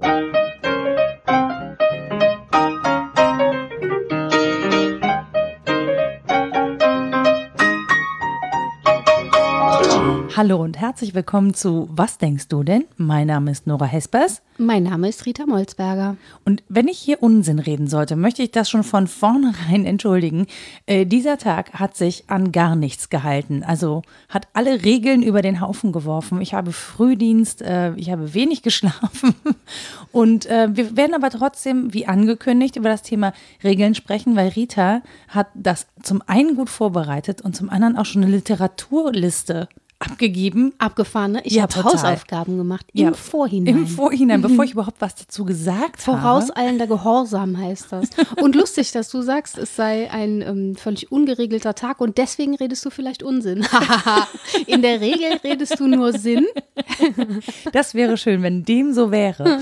Thank you. Hallo und herzlich willkommen zu Was denkst du denn? Mein Name ist Nora Hespers. Mein Name ist Rita Molzberger. Und wenn ich hier Unsinn reden sollte, möchte ich das schon von vornherein entschuldigen. Äh, dieser Tag hat sich an gar nichts gehalten. Also hat alle Regeln über den Haufen geworfen. Ich habe Frühdienst, äh, ich habe wenig geschlafen. Und äh, wir werden aber trotzdem, wie angekündigt, über das Thema Regeln sprechen, weil Rita hat das zum einen gut vorbereitet und zum anderen auch schon eine Literaturliste abgegeben. Abgefahren, ne? Ich Ja, habe. Hausaufgaben gemacht im Ja, Vorhinein. Im Vorhinein, bevor ich überhaupt was dazu gesagt habe. Vorauseilender Gehorsam heißt das. Und lustig, dass du sagst, es sei ein ähm, völlig ungeregelter Tag und deswegen redest du vielleicht Unsinn. In der Regel redest du nur Sinn. Das wäre schön, wenn dem so wäre.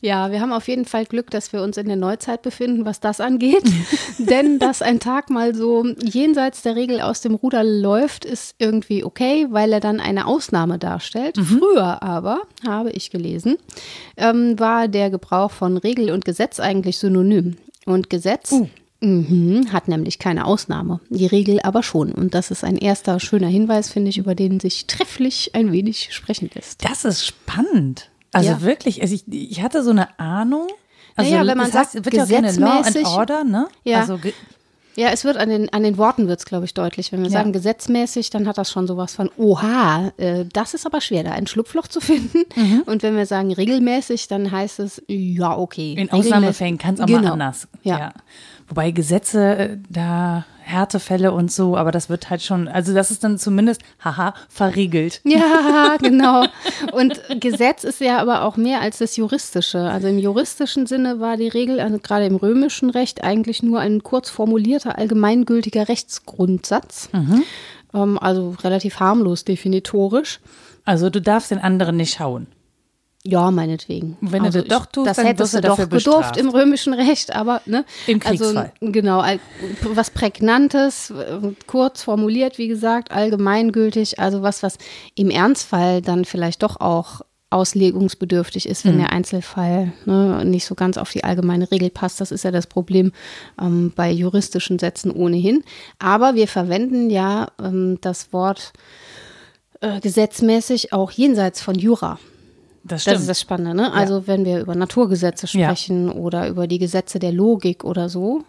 Ja, wir haben auf jeden Fall Glück, dass wir uns in der Neuzeit befinden, was das angeht. Denn dass ein Tag mal so jenseits der Regel aus dem Ruder läuft, ist irgendwie okay, weil er dann eine Ausnahme darstellt. Früher aber, habe ich gelesen, ähm, war der Gebrauch von Regel und Gesetz eigentlich synonym. Und Gesetz mhm, hat nämlich keine Ausnahme, die Regel aber schon. Und das ist ein erster schöner Hinweis, finde ich, über den sich trefflich ein wenig sprechen lässt. Das ist spannend. Also Ja. wirklich, also ich, ich hatte so eine Ahnung. Also Naja, wenn man das heißt, sagt, wird ja gerne Law and gesetzmäßig- Order, ne? Ja. Also Ja, es wird an den, an den Worten wird es, glaube ich, deutlich. Wenn wir Ja. sagen gesetzmäßig, dann hat das schon sowas von, oha, äh, das ist aber schwer, da ein Schlupfloch zu finden. Mhm. Und wenn wir sagen regelmäßig, dann heißt es, ja, okay. in Ausnahmefällen kann es auch genau. mal anders. Ja. Wobei Gesetze, äh, da Härtefälle und so, aber das wird halt schon, also das ist dann zumindest, haha, verriegelt. Ja, genau. Und Gesetz ist ja aber auch mehr als das Juristische. Also im juristischen Sinne war die Regel, also gerade im römischen Recht, eigentlich nur ein kurz formulierter, allgemeingültiger Rechtsgrundsatz. Mhm. Ähm, also relativ harmlos definitorisch. Also du darfst den anderen nicht hauen. Ja, meinetwegen. Wenn du also das doch tust, das dann hättest du du doch dafür gedurft bestraft. im römischen Recht, aber ne? Im Kriegsfall. Also, genau, was prägnantes, äh, kurz formuliert, wie gesagt, allgemeingültig, also was, was im Ernstfall dann vielleicht doch auch auslegungsbedürftig ist, Mhm. wenn der Einzelfall ne, nicht so ganz auf die allgemeine Regel passt. Das ist ja das Problem ähm, bei juristischen Sätzen ohnehin. Aber wir verwenden ja ähm, das Wort äh, gesetzmäßig auch jenseits von Jura. Das. Das ist das Spannende, ne? Also wenn wir über Naturgesetze Ja. sprechen oder über die Gesetze der Logik oder so.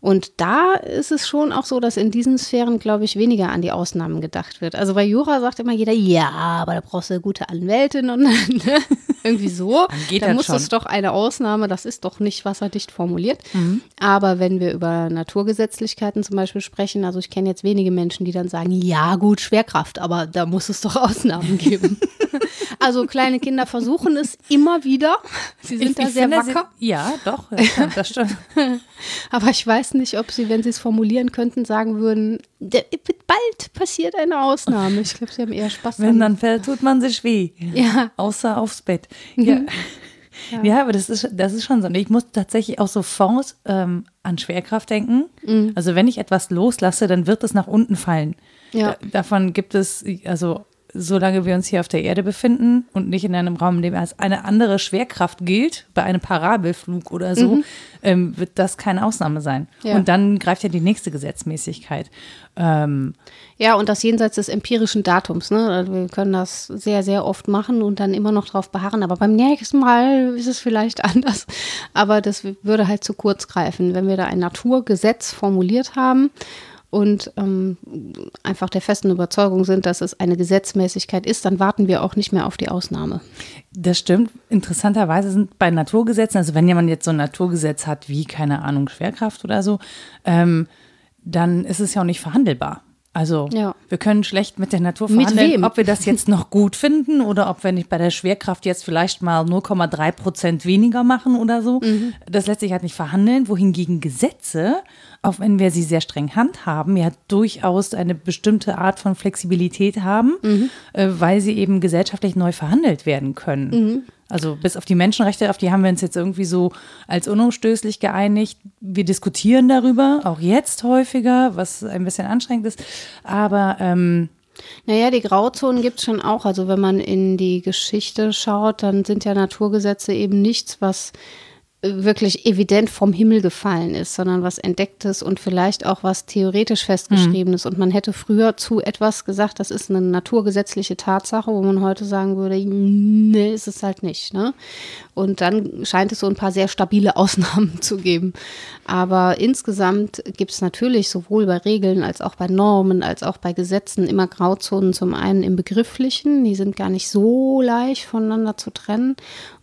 Und da ist es schon auch so, dass in diesen Sphären, glaube ich, weniger an die Ausnahmen gedacht wird. Also bei Jura sagt immer jeder, ja, aber da brauchst du eine gute Anwältin und ne? irgendwie so. Dann da muss schon. es doch eine Ausnahme, das ist doch nicht wasserdicht formuliert. Mhm. Aber wenn wir über Naturgesetzlichkeiten zum Beispiel sprechen, also ich kenne jetzt wenige Menschen, die dann sagen, ja gut, Schwerkraft, aber da muss es doch Ausnahmen geben. also kleine Kinder versuchen es immer wieder. Sie sind Ich- da ich sehr finde, sie- wacker. Ja, doch, das stimmt. Das stimmt. Aber ich weiß nicht, ob sie, wenn sie es formulieren könnten, sagen würden, "Der- bald passiert eine Ausnahme. Ich glaube, sie haben eher Spaß Wenn dann fällt, tut man sich weh. Ja. Außer aufs Bett. Ja. Ja, aber das ist, das ist schon so. Ich muss tatsächlich auch sofort ähm, an Schwerkraft denken. Mhm. Also wenn ich etwas loslasse, dann wird es nach unten fallen. Ja. Da, davon gibt es, also solange wir uns hier auf der Erde befinden und nicht in einem Raum, in dem als eine andere Schwerkraft gilt, bei einem Parabelflug oder so, ähm, wird das keine Ausnahme sein. Mhm. Ja. Und dann greift ja die nächste Gesetzmäßigkeit. Ähm, Ja, und das jenseits des empirischen Datums. Ne? Also wir können das sehr, sehr oft machen und dann immer noch drauf beharren. Aber beim nächsten Mal ist es vielleicht anders. Aber das würde halt zu kurz greifen, wenn wir da ein Naturgesetz formuliert haben und ähm, einfach der festen Überzeugung sind, dass es eine Gesetzmäßigkeit ist, dann warten wir auch nicht mehr auf die Ausnahme. Das stimmt. Interessanterweise sind bei Naturgesetzen, also wenn jemand jetzt so ein Naturgesetz hat wie, keine Ahnung, Schwerkraft oder so, ähm, dann ist es ja auch nicht verhandelbar. Also Ja. wir können schlecht mit der Natur verhandeln, ob wir das jetzt noch gut finden oder ob wir nicht bei der Schwerkraft jetzt vielleicht mal 0,3 Prozent weniger machen oder so. Mhm. Das lässt sich halt nicht verhandeln, wohingegen Gesetze, auch wenn wir sie sehr streng handhaben, ja durchaus eine bestimmte Art von Flexibilität haben, Mhm. äh, weil sie eben gesellschaftlich neu verhandelt werden können. Mhm. Also bis auf die Menschenrechte, auf die haben wir uns jetzt irgendwie so als unumstößlich geeinigt. Wir diskutieren darüber, auch jetzt häufiger, was ein bisschen anstrengend ist. Aber ähm, Naja, die Grauzonen gibt es schon auch. Also wenn man in die Geschichte schaut, dann sind ja Naturgesetze eben nichts, was wirklich evident vom Himmel gefallen ist, sondern was Entdecktes und vielleicht auch was theoretisch festgeschriebenes. Mhm. Und man hätte früher zu etwas gesagt, das ist eine naturgesetzliche Tatsache, wo man heute sagen würde, nee, ist es halt nicht. Ne? Und dann scheint es so ein paar sehr stabile Ausnahmen zu geben. Aber insgesamt gibt es natürlich sowohl bei Regeln als auch bei Normen, als auch bei Gesetzen immer Grauzonen. Zum einen im Begrifflichen, die sind gar nicht so leicht voneinander zu trennen.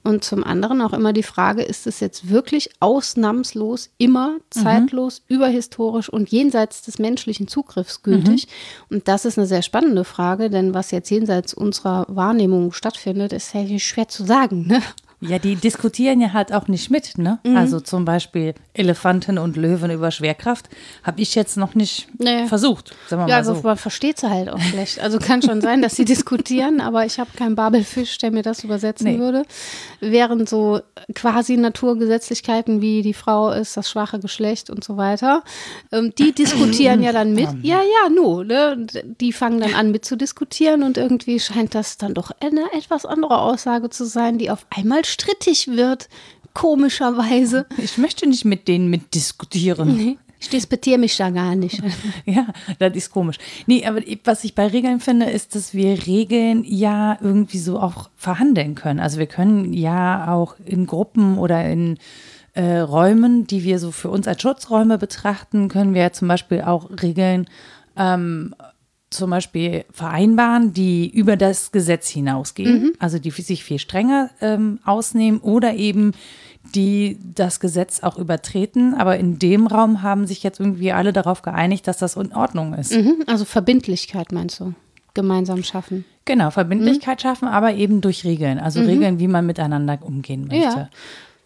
Und zum anderen auch immer die Frage, ist es jetzt wirklich ausnahmslos, immer mhm. zeitlos, mhm. überhistorisch und jenseits des menschlichen Zugriffs gültig? Mhm. Und das ist eine sehr spannende Frage, denn was jetzt jenseits unserer Wahrnehmung stattfindet, ist ja schwer zu sagen. Ne? Ja, die diskutieren ja halt auch nicht mit, ne? Mhm. Also zum Beispiel Elefanten und Löwen über Schwerkraft habe ich jetzt noch nicht nee. versucht. Sagen wir ja, mal so. man versteht sie halt auch schlecht. Also kann schon sein, dass sie diskutieren, aber ich habe keinen Babelfisch, der mir das übersetzen nee. würde. Während so quasi Naturgesetzlichkeiten wie die Frau ist das schwache Geschlecht und so weiter, ähm, die diskutieren ja dann mit. Ja, ja, nu, ne? Die fangen dann an mitzudiskutieren und irgendwie scheint das dann doch eine etwas andere Aussage zu sein, die auf einmal strittig wird, komischerweise. Ich möchte nicht mit denen mitdiskutieren. Nee. Ich disputiere mich da gar nicht. Ja, das ist komisch. Nee, aber was ich bei Regeln finde, ist, dass wir Regeln ja irgendwie so auch verhandeln können. Also wir können ja auch in Gruppen oder in äh, Räumen, die wir so für uns als Schutzräume betrachten, können wir ja zum Beispiel auch Regeln ähm, zum Beispiel vereinbaren, die über das Gesetz hinausgehen, mhm. also die sich viel strenger ähm, ausnehmen oder eben die das Gesetz auch übertreten. Aber in dem Raum haben sich jetzt irgendwie alle darauf geeinigt, dass das in Ordnung ist. Mhm. Also Verbindlichkeit meinst du? Gemeinsam schaffen. Genau, Verbindlichkeit mhm. schaffen, aber eben durch Regeln. Also mhm. Regeln, wie man miteinander umgehen möchte. Ja.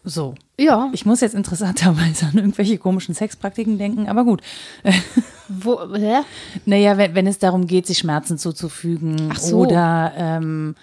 So. Ja. Ich muss jetzt interessanterweise an irgendwelche komischen Sexpraktiken denken, aber gut. Wo, hä? Naja, wenn, wenn es darum geht, sich Schmerzen zuzufügen so. oder ähm,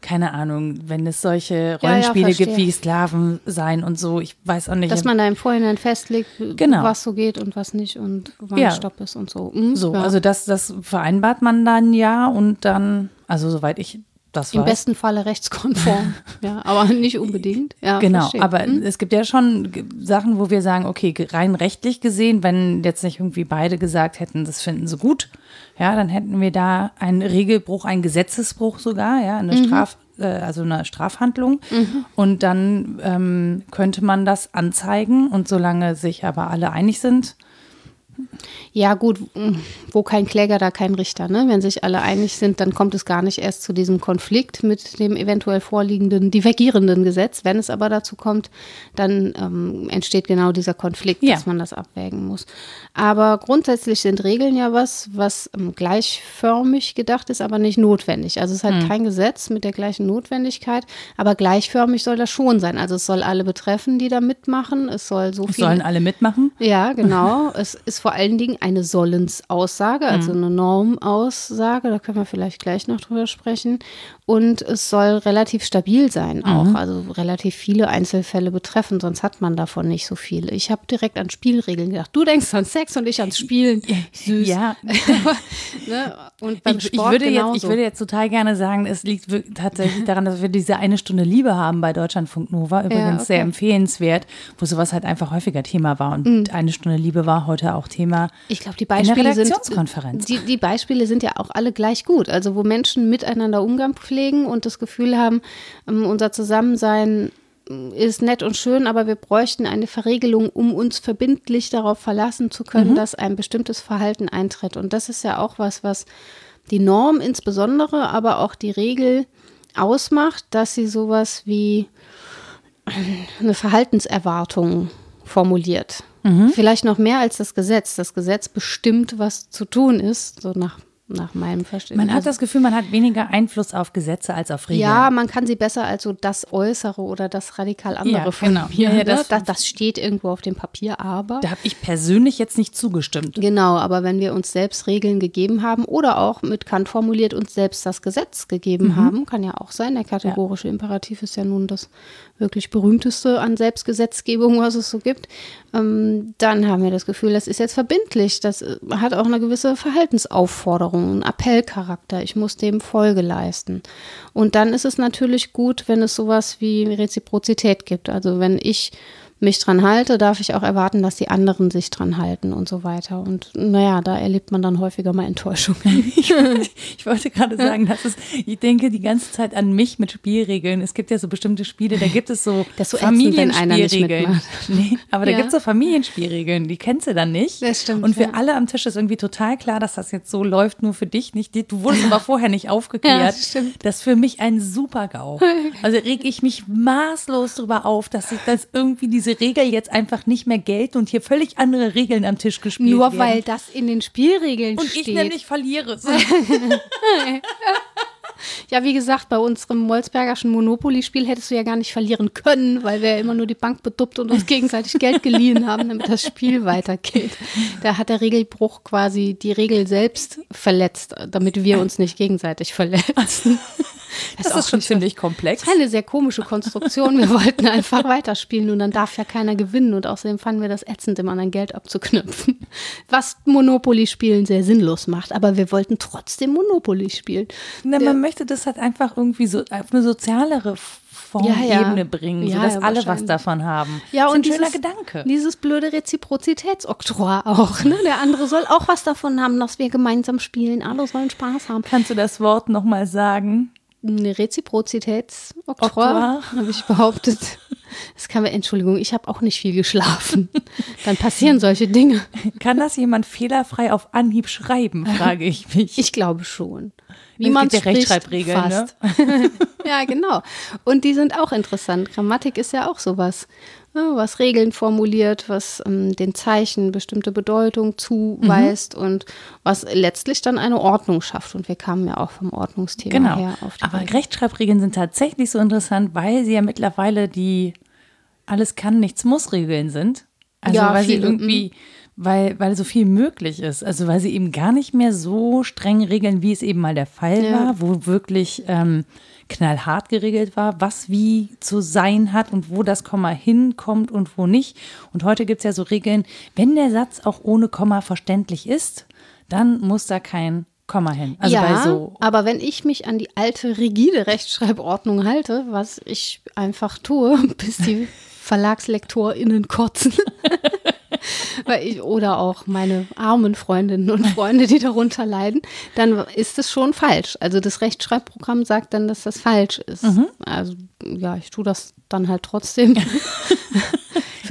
keine Ahnung, wenn es solche Rollenspiele ja, ja, gibt wie Sklaven sein und so, ich weiß auch nicht. Dass man da im Vorhinein festlegt, genau. was so geht und was nicht und wann ja. Stopp ist und so. Mhm, so, also das, das vereinbart man dann ja und dann, also soweit ich das Im besten Falle rechtskonform, ja, aber nicht unbedingt. Ja, genau, verstehe. aber hm? es gibt ja schon Sachen, wo wir sagen, okay, rein rechtlich gesehen, wenn jetzt nicht irgendwie beide gesagt hätten, das finden sie gut, ja, dann hätten wir da einen Regelbruch, einen Gesetzesbruch sogar, ja, eine mhm. Straf, äh, also eine Strafhandlung. Mhm. Und dann ähm, könnte man das anzeigen und solange sich aber alle einig sind, ja, gut, wo kein Kläger, da kein Richter. Ne? Wenn sich alle einig sind, dann kommt es gar nicht erst zu diesem Konflikt mit dem eventuell vorliegenden, divergierenden Gesetz. Wenn es aber dazu kommt, dann ähm, entsteht genau dieser Konflikt, ja. dass man das abwägen muss. Aber grundsätzlich sind Regeln ja was, was ähm, gleichförmig gedacht ist, aber nicht notwendig. Also es ist halt hm. kein Gesetz mit der gleichen Notwendigkeit, aber gleichförmig soll das schon sein. Also es soll alle betreffen, die da mitmachen. Es soll so viel. Sollen alle mitmachen? Ja, genau. es ist vor allen Dingen eine Sollensaussage, also mhm. eine Normaussage. Da können wir vielleicht gleich noch drüber sprechen. Und es soll relativ stabil sein auch, mhm. also relativ viele Einzelfälle betreffen, sonst hat man davon nicht so viele. Ich habe direkt an Spielregeln gedacht. Du denkst an Sex und ich ans Spielen. Süß. Ja. ne? Und beim ich, Sport ich würde, jetzt, ich würde jetzt total gerne sagen, es liegt tatsächlich daran, dass wir diese eine Stunde Liebe haben bei Deutschlandfunk Nova. Übrigens ja, okay. sehr empfehlenswert, wo sowas halt einfach häufiger Thema war. Und mhm. eine Stunde Liebe war heute auch Thema. Ich glaube, die Beispiele sind die, die Beispiele sind ja auch alle gleich gut. Also wo Menschen miteinander Umgang pflegen und das Gefühl haben, ähm, unser Zusammensein ist nett und schön, aber wir bräuchten eine Verregelung, um uns verbindlich darauf verlassen zu können, mhm. dass ein bestimmtes Verhalten eintritt. Und das ist ja auch was, was die Norm insbesondere, aber auch die Regel ausmacht, dass sie sowas wie eine Verhaltenserwartung formuliert. Mhm. Vielleicht noch mehr als das Gesetz. Das Gesetz bestimmt, was zu tun ist, so nach nach meinem Verständnis. Man hat das Gefühl, man hat weniger Einfluss auf Gesetze als auf Regeln. Ja, man kann sie besser als so das Äußere oder das radikal andere ja, genau. Ja, ja, das, das, das, steht irgendwo auf dem Papier, aber. Da habe ich persönlich jetzt nicht zugestimmt. Genau, aber wenn wir uns selbst Regeln gegeben haben oder auch mit Kant formuliert uns selbst das Gesetz gegeben mhm. haben, kann ja auch sein. Der kategorische ja. Imperativ ist ja nun das wirklich berühmteste an Selbstgesetzgebung, was es so gibt. Ähm, dann haben wir das Gefühl, das ist jetzt verbindlich. Das äh, hat auch eine gewisse Verhaltensaufforderung Verantwortung, ein Appellcharakter. Ich muss dem Folge leisten. Und dann ist es natürlich gut, wenn es sowas wie Reziprozität gibt. Also wenn ich mich dran halte, darf ich auch erwarten, dass die anderen sich dran halten und so weiter. Und naja, da erlebt man dann häufiger mal Enttäuschung. ich, ich wollte gerade sagen, dass es, ich denke die ganze Zeit an mich mit Spielregeln. Es gibt ja so bestimmte Spiele, da gibt es so, so Familienspielregeln. Nee, aber ja. da gibt es so Familienspielregeln, die kennst du dann nicht. Das stimmt. Und für ja. alle am Tisch ist irgendwie total klar, dass das jetzt so läuft, nur für dich nicht. Du wurdest aber vorher nicht aufgeklärt. Ja, das, stimmt. das ist für mich ein super GAU. Also reg ich mich maßlos darüber auf, dass ich das irgendwie diese diese Regel jetzt einfach nicht mehr gelten und hier völlig andere Regeln am Tisch gespielt Nur werden. Nur weil das in den Spielregeln und steht. Und ich nämlich verliere. Ja, wie gesagt, bei unserem Molzbergerschen Monopoly-Spiel hättest du ja gar nicht verlieren können, weil wir ja immer nur die Bank beduppt und uns gegenseitig Geld geliehen haben, damit das Spiel weitergeht. Da hat der Regelbruch quasi die Regel selbst verletzt, damit wir uns nicht gegenseitig verletzen. Das, das ist, schon ziemlich komplex. Das ist eine sehr komische Konstruktion. Wir wollten einfach weiterspielen und dann darf ja keiner gewinnen. Und außerdem fanden wir das ätzend, immer an Geld abzuknüpfen. Was Monopoly-Spielen sehr sinnlos macht. Aber wir wollten trotzdem Monopoly spielen. Na, man möchte das halt einfach irgendwie so auf eine sozialere Formebene ja, ja. bringen, sodass ja, alle was davon haben. Ja, das und ein dieses, schöner Gedanke. Dieses blöde Reziprozitätsoktroi auch. Ne? Der andere soll auch was davon haben, dass wir gemeinsam spielen. Alle sollen Spaß haben. Kannst du das Wort nochmal sagen? Eine Reziprozitätsoktroi, habe ich behauptet. Das kann man, Entschuldigung, ich habe auch nicht viel geschlafen. Dann passieren solche Dinge. Kann das jemand fehlerfrei auf Anhieb schreiben, frage ich mich. Ich glaube schon. Wie man der Rechtschreibregel, ne? ja, genau. Und die sind auch interessant. Grammatik ist ja auch sowas was Regeln formuliert, was ähm, den Zeichen bestimmte Bedeutung zuweist mhm. und was letztlich dann eine Ordnung schafft. Und wir kamen ja auch vom Ordnungsthema genau. her. Auf die Aber Regeln. Rechtschreibregeln sind tatsächlich so interessant, weil sie ja mittlerweile die alles kann, nichts muss Regeln sind. Also ja, weil sie irgendwie, mhm. weil, weil so viel möglich ist. Also weil sie eben gar nicht mehr so streng regeln, wie es eben mal der Fall ja. war, wo wirklich ähm, knallhart geregelt war, was wie zu sein hat und wo das Komma hinkommt und wo nicht. Und heute gibt es ja so Regeln, wenn der Satz auch ohne Komma verständlich ist, dann muss da kein Komma hin. Also ja, so aber wenn ich mich an die alte rigide Rechtschreibordnung halte, was ich einfach tue, bis die VerlagslektorInnen kotzen, weil ich, oder auch meine armen Freundinnen und Freunde, die darunter leiden, dann ist es schon falsch. Also das Rechtschreibprogramm sagt dann, dass das falsch ist. Mhm. Also ja, ich tue das dann halt trotzdem.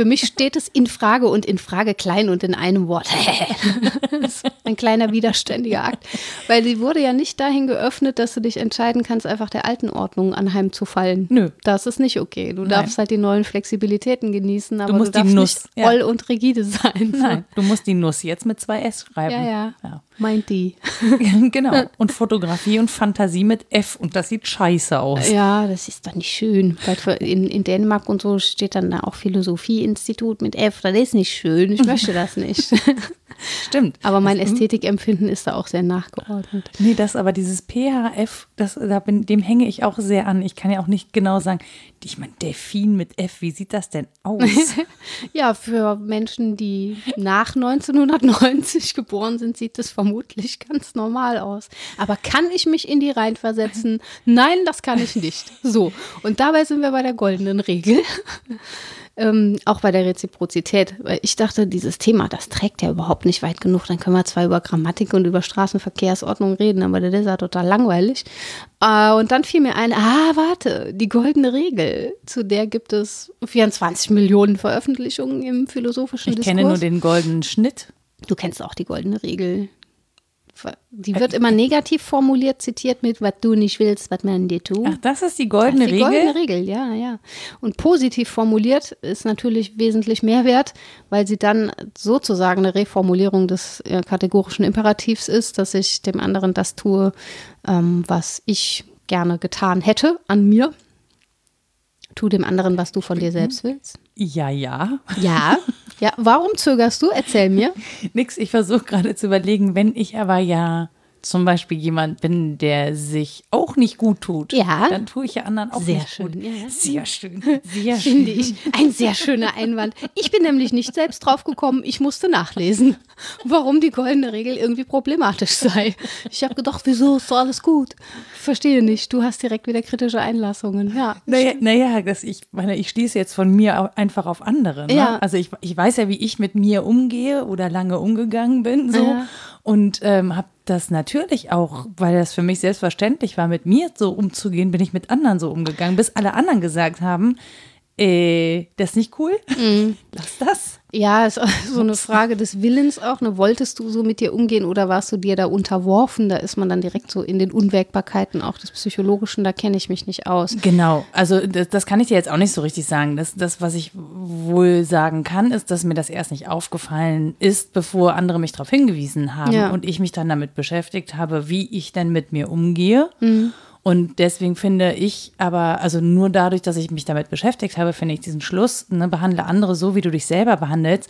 Für mich steht es in Frage und in Frage klein und in einem Wort. ein kleiner widerständiger Akt. Weil sie wurde ja nicht dahin geöffnet, dass du dich entscheiden kannst, einfach der alten Ordnung anheimzufallen. Nö. Das ist nicht okay. Du Nein. darfst halt die neuen Flexibilitäten genießen, aber du, musst du darfst die Nuss, nicht voll ja. und rigide sein. Nein, du musst die Nuss jetzt mit zwei S schreiben. Ja, ja. ja. Meint die. genau. Und Fotografie und Fantasie mit F. Und das sieht scheiße aus. Ja, das ist doch nicht schön. In, in Dänemark und so steht dann da auch Philosophie-Institut mit F. Das ist nicht schön. Ich möchte das nicht. Stimmt. Aber mein Ästhetikempfinden ist da auch sehr nachgeordnet. Nee, das aber dieses PHF, das, da bin, dem hänge ich auch sehr an. Ich kann ja auch nicht genau sagen, ich meine, Delfin mit F, wie sieht das denn aus? ja, für Menschen, die nach 1990 geboren sind, sieht das vermutlich ganz normal aus. Aber kann ich mich in die reinversetzen? Nein, das kann ich nicht. So, und dabei sind wir bei der goldenen Regel. Ähm, auch bei der Reziprozität, weil ich dachte, dieses Thema, das trägt ja überhaupt nicht weit genug. Dann können wir zwar über Grammatik und über Straßenverkehrsordnung reden, aber das ist ja total langweilig. Äh, und dann fiel mir ein, ah, warte, die goldene Regel, zu der gibt es 24 Millionen Veröffentlichungen im philosophischen ich Diskurs. Ich kenne nur den goldenen Schnitt. Du kennst auch die goldene Regel. Die wird immer negativ formuliert, zitiert mit, was du nicht willst, was man dir tut. Ach, das ist die goldene Regel? Die goldene Regel, ja, ja. Und positiv formuliert ist natürlich wesentlich mehr wert, weil sie dann sozusagen eine Reformulierung des äh, kategorischen Imperativs ist, dass ich dem anderen das tue, ähm, was ich gerne getan hätte an mir. Tu dem anderen, was du von dir selbst willst. Ja, ja. Ja. Ja, warum zögerst du? Erzähl mir. Nix, ich versuche gerade zu überlegen, wenn ich aber ja zum Beispiel jemand bin, der sich auch nicht gut tut, Ja. dann tue ich ja anderen auch Sehr nicht schön, gut. ja, ja. Sehr schön. Sehr schön. Finde ich ein sehr schöner Einwand. Ich bin nämlich nicht selbst drauf gekommen, ich musste nachlesen, warum die goldene Regel irgendwie problematisch sei. Ich habe gedacht, wieso ist doch alles gut? Verstehe nicht, du hast direkt wieder kritische Einlassungen. Ja. Naja, naja das, ich meine, ich schließe jetzt von mir einfach auf andere. Ne? Ja. Also ich, ich weiß ja, wie ich mit mir umgehe oder lange umgegangen bin so und ähm, habe das natürlich auch, weil das für mich selbstverständlich war, mit mir so umzugehen, bin ich mit anderen so umgegangen, bis alle anderen gesagt haben, äh, das ist nicht cool, Mhm. lass das. Ja, ist so eine Frage des Willens auch. Ne? Wolltest du so mit dir umgehen oder warst du dir da unterworfen? Da ist man dann direkt so in den Unwägbarkeiten auch des Psychologischen, da kenne ich mich nicht aus. Genau, also das, das kann ich dir jetzt auch nicht so richtig sagen. Das, das, was ich wohl sagen kann, ist, dass mir das erst nicht aufgefallen ist, bevor andere mich darauf hingewiesen haben Ja. und ich mich dann damit beschäftigt habe, wie ich denn mit mir umgehe. Mhm. Und deswegen finde ich aber, also nur dadurch, dass ich mich damit beschäftigt habe, finde ich diesen Schluss, ne, behandle andere so, wie du dich selber behandelst.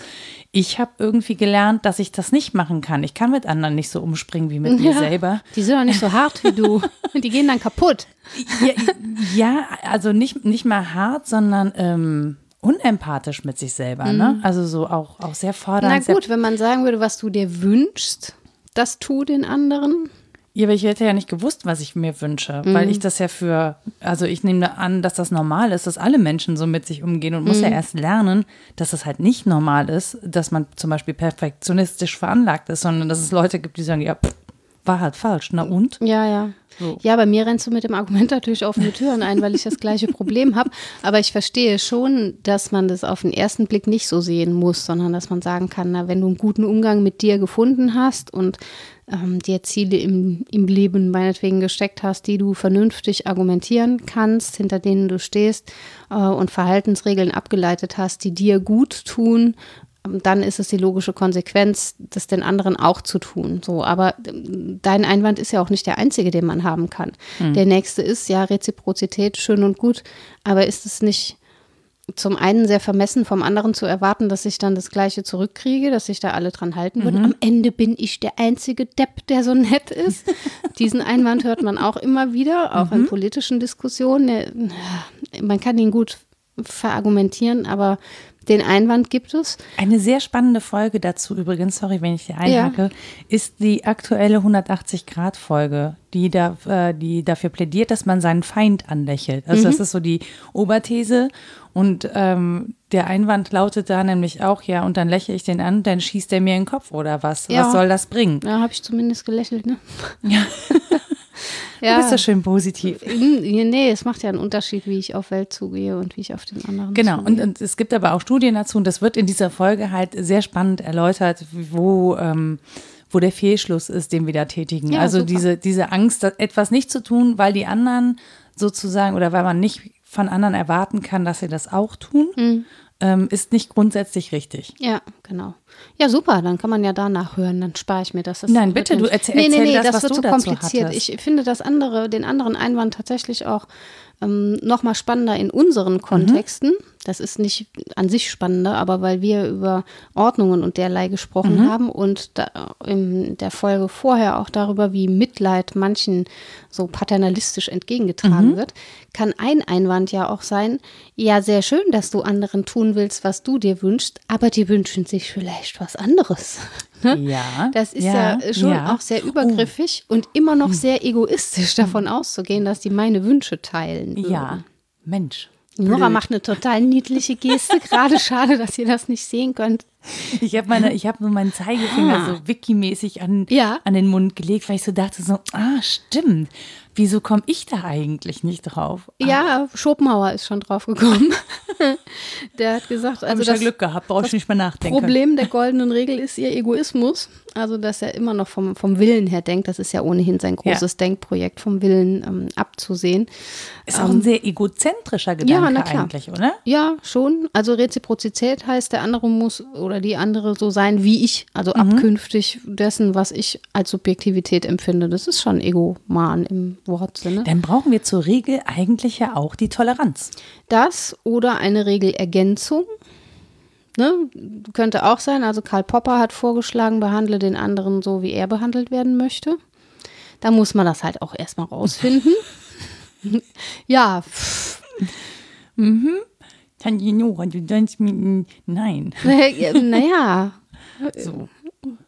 Ich habe irgendwie gelernt, dass ich das nicht machen kann. Ich kann mit anderen nicht so umspringen wie mit mir selber. Die sind doch nicht so hart wie du. Die gehen dann kaputt. Ja, ja, also nicht, nicht mal hart, sondern ähm, unempathisch mit sich selber. Ne? Also so auch, auch sehr fordernd. Mhm. Na gut, wenn man sagen würde, was du dir wünschst, das tu den anderen. Ja, aber ich hätte ja nicht gewusst, was ich mir wünsche, weil Mhm. ich das ja für, also ich nehme an, dass das normal ist, dass alle Menschen so mit sich umgehen und muss Mhm. ja erst lernen, dass es halt nicht normal ist, dass man zum Beispiel perfektionistisch veranlagt ist, sondern dass es Leute gibt, die sagen, ja, pff, war halt falsch, na und? Ja, ja. So. Ja, bei mir rennst du mit dem Argument natürlich offene Türen ein, weil ich das gleiche Problem habe. Aber ich verstehe schon, dass man das auf den ersten Blick nicht so sehen muss, sondern dass man sagen kann, na, wenn du einen guten Umgang mit dir gefunden hast und ähm, dir Ziele im, im Leben meinetwegen gesteckt hast, die du vernünftig argumentieren kannst, hinter denen du stehst äh, und Verhaltensregeln abgeleitet hast, die dir gut tun, ähm, dann ist es die logische Konsequenz, das den anderen auch zu tun. So, aber ähm, dein Einwand ist ja auch nicht der einzige, den man haben kann. Der nächste ist ja Reziprozität, schön und gut, aber ist es nicht zum einen sehr vermessen, vom anderen zu erwarten, dass ich dann das Gleiche zurückkriege, dass sich da alle dran halten würden. Am Ende bin ich der einzige Depp, der so nett ist. Diesen Einwand hört man auch immer wieder, auch in politischen Diskussionen. Man kann ihn gut verargumentieren, aber den Einwand gibt es. Eine sehr spannende Folge dazu übrigens, sorry, wenn ich hier einhacke, ist die aktuelle 180-Grad-Folge, die, da, äh, die dafür plädiert, dass man seinen Feind anlächelt. Also das ist so die Oberthese. Und ähm, der Einwand lautet da nämlich auch, ja, und dann lächle ich den an, dann schießt er mir in den Kopf oder was? Ja. Was soll das bringen? Da habe ich zumindest gelächelt, ne? Ja. Ja. Du bist ja schön positiv. Nee, es macht ja einen Unterschied, wie ich auf Welt zugehe und wie ich auf den anderen Genau, und, und es gibt aber auch Studien dazu und das wird in dieser Folge halt sehr spannend erläutert, wo, ähm, wo der Fehlschluss ist, den wir da tätigen. Ja, also super. diese, diese Angst, etwas nicht zu tun, weil die anderen sozusagen oder weil man nicht von anderen erwarten kann, dass sie das auch tun, Mhm. ähm, ist nicht grundsätzlich richtig. Ja, genau. Ja, super, dann kann man ja danach hören, dann spare ich mir das. das. Nein, bitte, du erzähl- nee, nee, erzähl nee, das, das, was wird du so kompliziert. Ich finde das andere, den anderen Einwand tatsächlich auch ähm, noch mal spannender in unseren Kontexten. Das ist nicht an sich spannender, aber weil wir über Ordnungen und derlei gesprochen haben und da, in der Folge vorher auch darüber, wie Mitleid manchen so paternalistisch entgegengetragen wird, kann ein Einwand ja auch sein, ja, sehr schön, dass du anderen tun willst, was du dir wünschst, aber die wünschen sich vielleicht was anderes. Ne? Ja. Das ist ja, schon ja. Oh. auch sehr übergriffig und immer noch sehr egoistisch davon auszugehen, dass die meine Wünsche teilen. Würden. Ja, Mensch. Nora macht eine total niedliche Geste. Gerade schade, dass ihr das nicht sehen könnt. Ich habe meine, ich habe nur meinen Zeigefinger so Wiki-mäßig an, Ja. an den Mund gelegt, weil ich so dachte so, ah, stimmt. Wieso komme ich da eigentlich nicht drauf? Ja, Schopenhauer ist schon drauf gekommen. Der hat gesagt, Also also ich ja das Glück gehabt, brauche ich nicht mehr nachdenken. Problem der goldenen Regel ist ihr Egoismus. Also, dass er immer noch vom, vom Willen her denkt. Das ist ja ohnehin sein großes Denkprojekt, vom Willen ähm, abzusehen. Ist auch ein sehr egozentrischer Gedanke klar. eigentlich, oder? Ja, schon. Also Reziprozität heißt, der andere muss oder die andere so sein wie ich. Also Mhm. abkünftig dessen, was ich als Subjektivität empfinde. Das ist schon Egoman im Wortsinne. Dann brauchen wir zur Regel eigentlich ja auch die Toleranz. Das oder eine Regelergänzung. Ne? Könnte auch sein. Also Karl Popper hat vorgeschlagen, behandle den anderen so, wie er behandelt werden möchte. Da muss man das halt auch erstmal rausfinden. ja. Mhm. Tanjinora, du denkst mir, nein. Naja. So.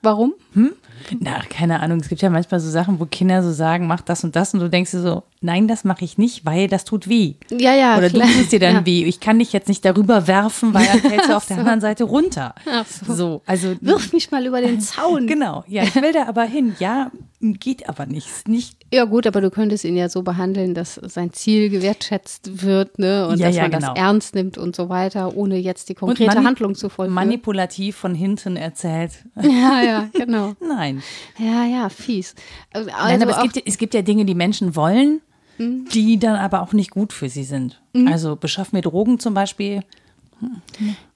Warum? Hm? Na, keine Ahnung. Es gibt ja manchmal so Sachen, wo Kinder so sagen, mach das und das und du denkst dir so, nein, das mache ich nicht, weil das tut weh. Ja, ja. Oder klar. du tust dir dann ja. weh. Ich kann dich jetzt nicht darüber werfen, weil dann fällst du auf der so. anderen Seite runter. Ach so. so. also Wirf mich mal über den Zaun. Genau, ja, ich will da aber hin. Ja, geht aber nicht. Ist nicht Ja gut, aber du könntest ihn ja so behandeln, dass sein Ziel gewertschätzt wird, ne? Und Ja, dass ja, man genau. das ernst nimmt und so weiter, ohne jetzt die konkrete Handlung zu vollführen. manipulativ von hinten erzählt. ja, ja, genau. Nein. Ja, ja, fies. Also Nein, aber es auch- gibt, es gibt ja Dinge, die Menschen wollen, Mhm. die dann aber auch nicht gut für sie sind. Also beschaff mir Drogen zum Beispiel.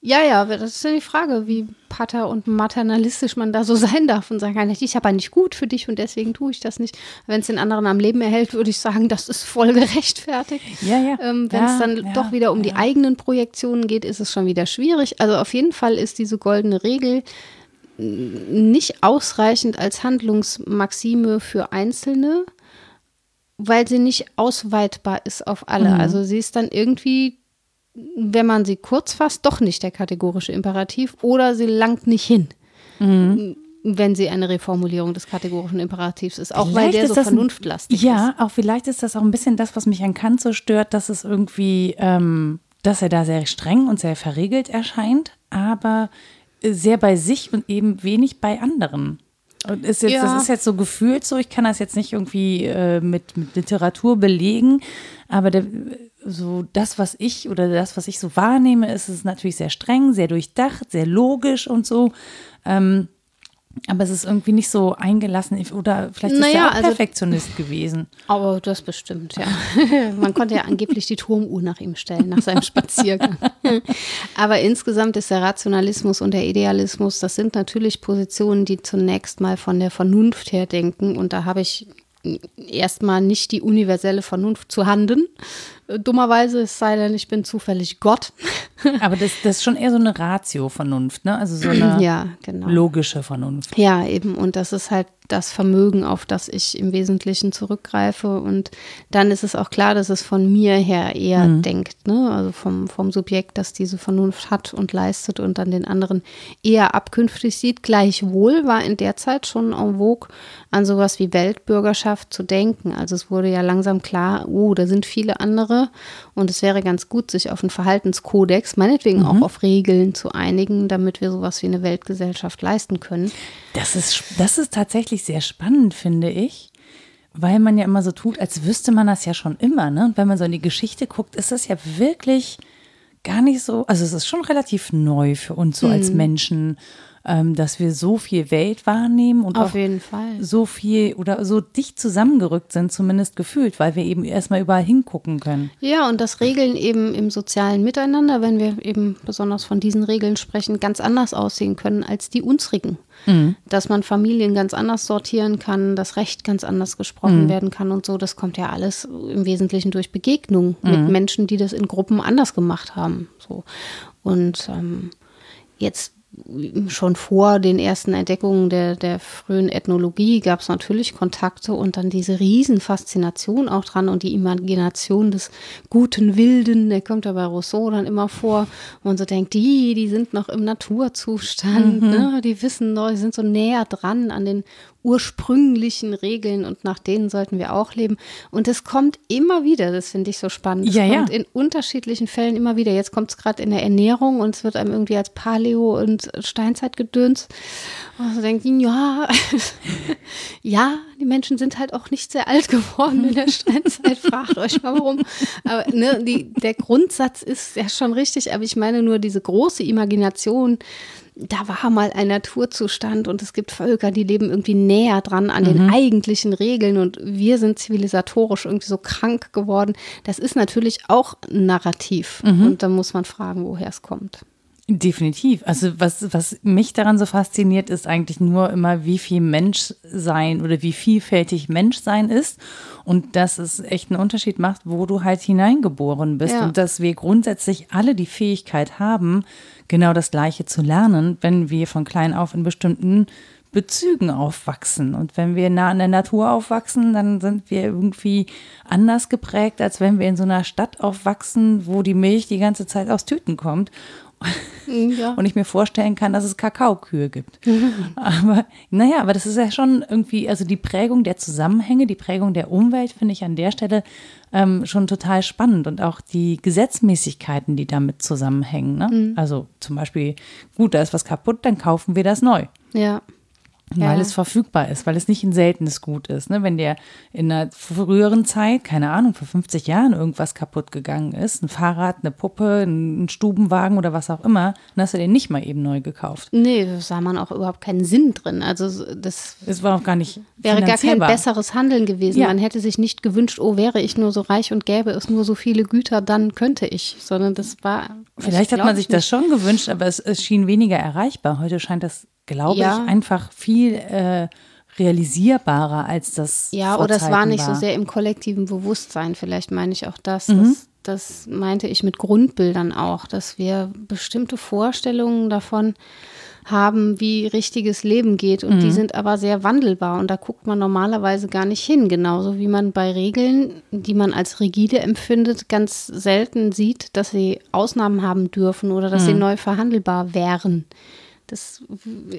Ja, ja, das ist ja die Frage, wie pater und maternalistisch man da so sein darf und sagen kann, ich habe nicht gut für dich und deswegen tue ich das nicht. Wenn es den anderen am Leben erhält, würde ich sagen, das ist voll gerechtfertigt. Ja, ja. Ähm, Wenn es Ja, dann ja, doch wieder um die eigenen Projektionen geht, ist es schon wieder schwierig. Also auf jeden Fall ist diese goldene Regel nicht ausreichend als Handlungsmaxime für Einzelne, weil sie nicht ausweitbar ist auf alle. Mhm. Also sie ist dann irgendwie, wenn man sie kurz fasst, doch nicht der kategorische Imperativ oder sie langt nicht hin. Mhm. Wenn sie eine Reformulierung des kategorischen Imperativs ist, auch weil Vielleicht der ist so ein- vernunftlastig ist. Ja, auch vielleicht ist das auch ein bisschen das, was mich an Kant so stört, dass es irgendwie, ähm, dass er da sehr streng und sehr verregelt erscheint, aber sehr bei sich und eben wenig bei anderen. Und ist jetzt, Ja. Das ist jetzt so gefühlt so, ich kann das jetzt nicht irgendwie äh, mit, mit Literatur belegen, aber der, so das, was ich oder das, was ich so wahrnehme, ist es natürlich sehr streng, sehr durchdacht, sehr logisch und so. Ähm, aber es ist irgendwie nicht so eingelassen oder vielleicht ist Naja, er auch also- Perfektionist gewesen. Aber das bestimmt, ja. Man konnte ja angeblich die Turmuhr nach ihm stellen, nach seinem Spaziergang. Aber insgesamt ist der Rationalismus und der Idealismus, das sind natürlich Positionen, die zunächst mal von der Vernunft her denken. Und da habe ich erstmal nicht die universelle Vernunft zu handen. Dummerweise, es sei denn, ich bin zufällig Gott. Aber das, das ist schon eher so eine Ratio-Vernunft, ne? Also so eine Ja, genau. logische Vernunft. Ja, eben. Und das ist halt das Vermögen, auf das ich im Wesentlichen zurückgreife. Und dann ist es auch klar, dass es von mir her eher denkt, ne? Also vom, vom Subjekt, das diese Vernunft hat und leistet und dann den anderen eher abkünftig sieht. Gleichwohl war in der Zeit schon en vogue, an sowas wie Weltbürgerschaft zu denken. Also es wurde ja langsam klar, oh, da sind viele andere und es wäre ganz gut, sich auf einen Verhaltenskodex, meinetwegen auch auf Regeln zu einigen, damit wir sowas wie eine Weltgesellschaft leisten können. Das ist, das ist tatsächlich sehr spannend, finde ich. Weil man ja immer so tut, als wüsste man das ja schon immer. Ne? Und wenn man so in die Geschichte guckt, ist das ja wirklich gar nicht so. Also, es ist schon relativ neu für uns so Mhm. als Menschen, ähm, dass wir so viel Welt wahrnehmen und Auf auch jeden Fall. so viel oder so dicht zusammengerückt sind, zumindest gefühlt, weil wir eben erstmal überall hingucken können. Ja, und dass Regeln eben im sozialen Miteinander, wenn wir eben besonders von diesen Regeln sprechen, ganz anders aussehen können als die unsrigen. Dass man Familien ganz anders sortieren kann, dass Recht ganz anders gesprochen werden kann und so, das kommt ja alles im Wesentlichen durch Begegnung mit Menschen, die das in Gruppen anders gemacht haben. So. Und ähm, jetzt schon vor den ersten Entdeckungen der, der frühen Ethnologie gab es natürlich Kontakte und dann diese Riesenfaszination auch dran und die Imagination des guten Wilden, der kommt ja bei Rousseau dann immer vor und man so denkt, die, die sind noch im Naturzustand, ne? die wissen noch, die sind so näher dran an den ursprünglichen Regeln und nach denen sollten wir auch leben. Und es kommt immer wieder, das finde ich so spannend. Es Ja, ja. kommt in unterschiedlichen Fällen immer wieder. Jetzt kommt es gerade in der Ernährung und es wird einem irgendwie als Paleo- und Steinzeitgedöns. Und so denkt, ja, ja, die Menschen sind halt auch nicht sehr alt geworden in der Steinzeit. Fragt euch mal warum. Aber ne, die, der Grundsatz ist ja schon richtig, aber ich meine nur diese große Imagination, da war mal ein Naturzustand und es gibt Völker, die leben irgendwie näher dran an den eigentlichen Regeln und wir sind zivilisatorisch irgendwie so krank geworden. Das ist natürlich auch ein Narrativ und da muss man fragen, woher es kommt. Definitiv. Also was, was mich daran so fasziniert, ist eigentlich nur immer, wie viel Menschsein oder wie vielfältig Menschsein ist und dass es echt einen Unterschied macht, wo du halt hineingeboren bist Ja. und dass wir grundsätzlich alle die Fähigkeit haben, genau das Gleiche zu lernen, wenn wir von klein auf in bestimmten Bezügen aufwachsen. Und wenn wir nah an der Natur aufwachsen, dann sind wir irgendwie anders geprägt, als wenn wir in so einer Stadt aufwachsen, wo die Milch die ganze Zeit aus Tüten kommt. Ja. Und ich mir vorstellen kann, dass es Kakaokühe gibt. aber naja, aber das ist ja schon irgendwie, also die Prägung der Zusammenhänge, die Prägung der Umwelt finde ich an der Stelle ähm, schon total spannend und auch die Gesetzmäßigkeiten, die damit zusammenhängen. Ne? Mhm. Also zum Beispiel, gut, da ist was kaputt, dann kaufen wir das neu. Ja. Ja. Weil es verfügbar ist, weil es nicht ein seltenes Gut ist. Ne? Wenn der in einer früheren Zeit, keine Ahnung, vor 50 Jahren irgendwas kaputt gegangen ist, ein Fahrrad, eine Puppe, ein Stubenwagen oder was auch immer, dann hast du den nicht mal eben neu gekauft. Nee, da sah man auch überhaupt keinen Sinn drin. Also das es war auch gar nicht wäre gar kein besseres Handeln gewesen. Ja. Man hätte sich nicht gewünscht, oh, wäre ich nur so reich und gäbe es nur so viele Güter, dann könnte ich. Sondern das war. Vielleicht hat man sich das schon gewünscht, aber es, es schien weniger erreichbar. Heute scheint das glaube ja. ich, einfach viel äh, realisierbarer als das. Ja, oder es war nicht war. so sehr im kollektiven Bewusstsein. Vielleicht meine ich auch das. Mhm. das. Das meinte ich mit Grundbildern auch, dass wir bestimmte Vorstellungen davon haben, wie richtiges Leben geht. Und mhm. die sind aber sehr wandelbar. Und da guckt man normalerweise gar nicht hin. Genauso wie man bei Regeln, die man als rigide empfindet, ganz selten sieht, dass sie Ausnahmen haben dürfen oder dass mhm. sie neu verhandelbar wären. Das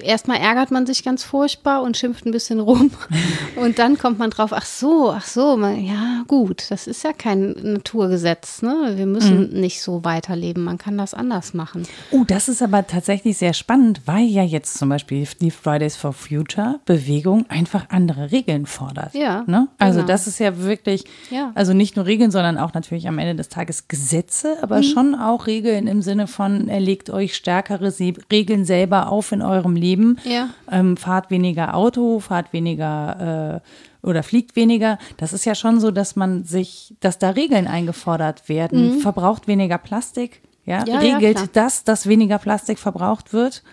erstmal ärgert man sich ganz furchtbar und schimpft ein bisschen rum. Und dann kommt man drauf, ach so, ach so, man, ja, gut, das ist ja kein Naturgesetz. Ne? Wir müssen mhm. nicht so weiterleben. Man kann das anders machen. Oh, das ist aber tatsächlich sehr spannend, weil ja jetzt zum Beispiel die Fridays for Future Bewegung einfach andere Regeln fordert. Ja. Ne? Also, genau. das ist ja wirklich, ja. also nicht nur Regeln, sondern auch natürlich am Ende des Tages Gesetze, aber mhm. schon auch Regeln im Sinne von, erlegt euch stärkere Regeln selber selber auf in eurem Leben. Ja. Ähm, fahrt weniger Auto, fahrt weniger äh, oder fliegt weniger. Das ist ja schon so, dass man sich, dass da Regeln eingefordert werden. Mhm. Verbraucht weniger Plastik. Ja, ja regelt ja, das, dass weniger Plastik verbraucht wird.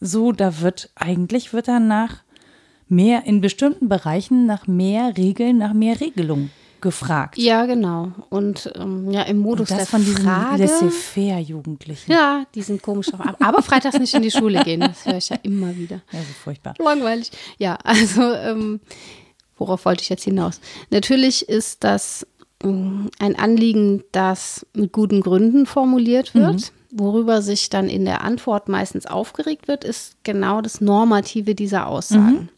So, da wird eigentlich wird danach mehr in bestimmten Bereichen nach mehr Regeln, nach mehr Regelungen gefragt. Ja, genau. Und ähm, ja, im Modus Und das der von diesen. Laissez-faire-Jugendlichen. Ja, die sind komisch drauf. Aber freitags nicht in die Schule gehen, das höre ich ja immer wieder. Ja, so furchtbar. Langweilig. Ja, also ähm, worauf wollte ich jetzt hinaus? Natürlich ist das ähm, ein Anliegen, das mit guten Gründen formuliert wird. Mhm. Worüber sich dann in der Antwort meistens aufgeregt wird, ist genau das Normative dieser Aussagen. Mhm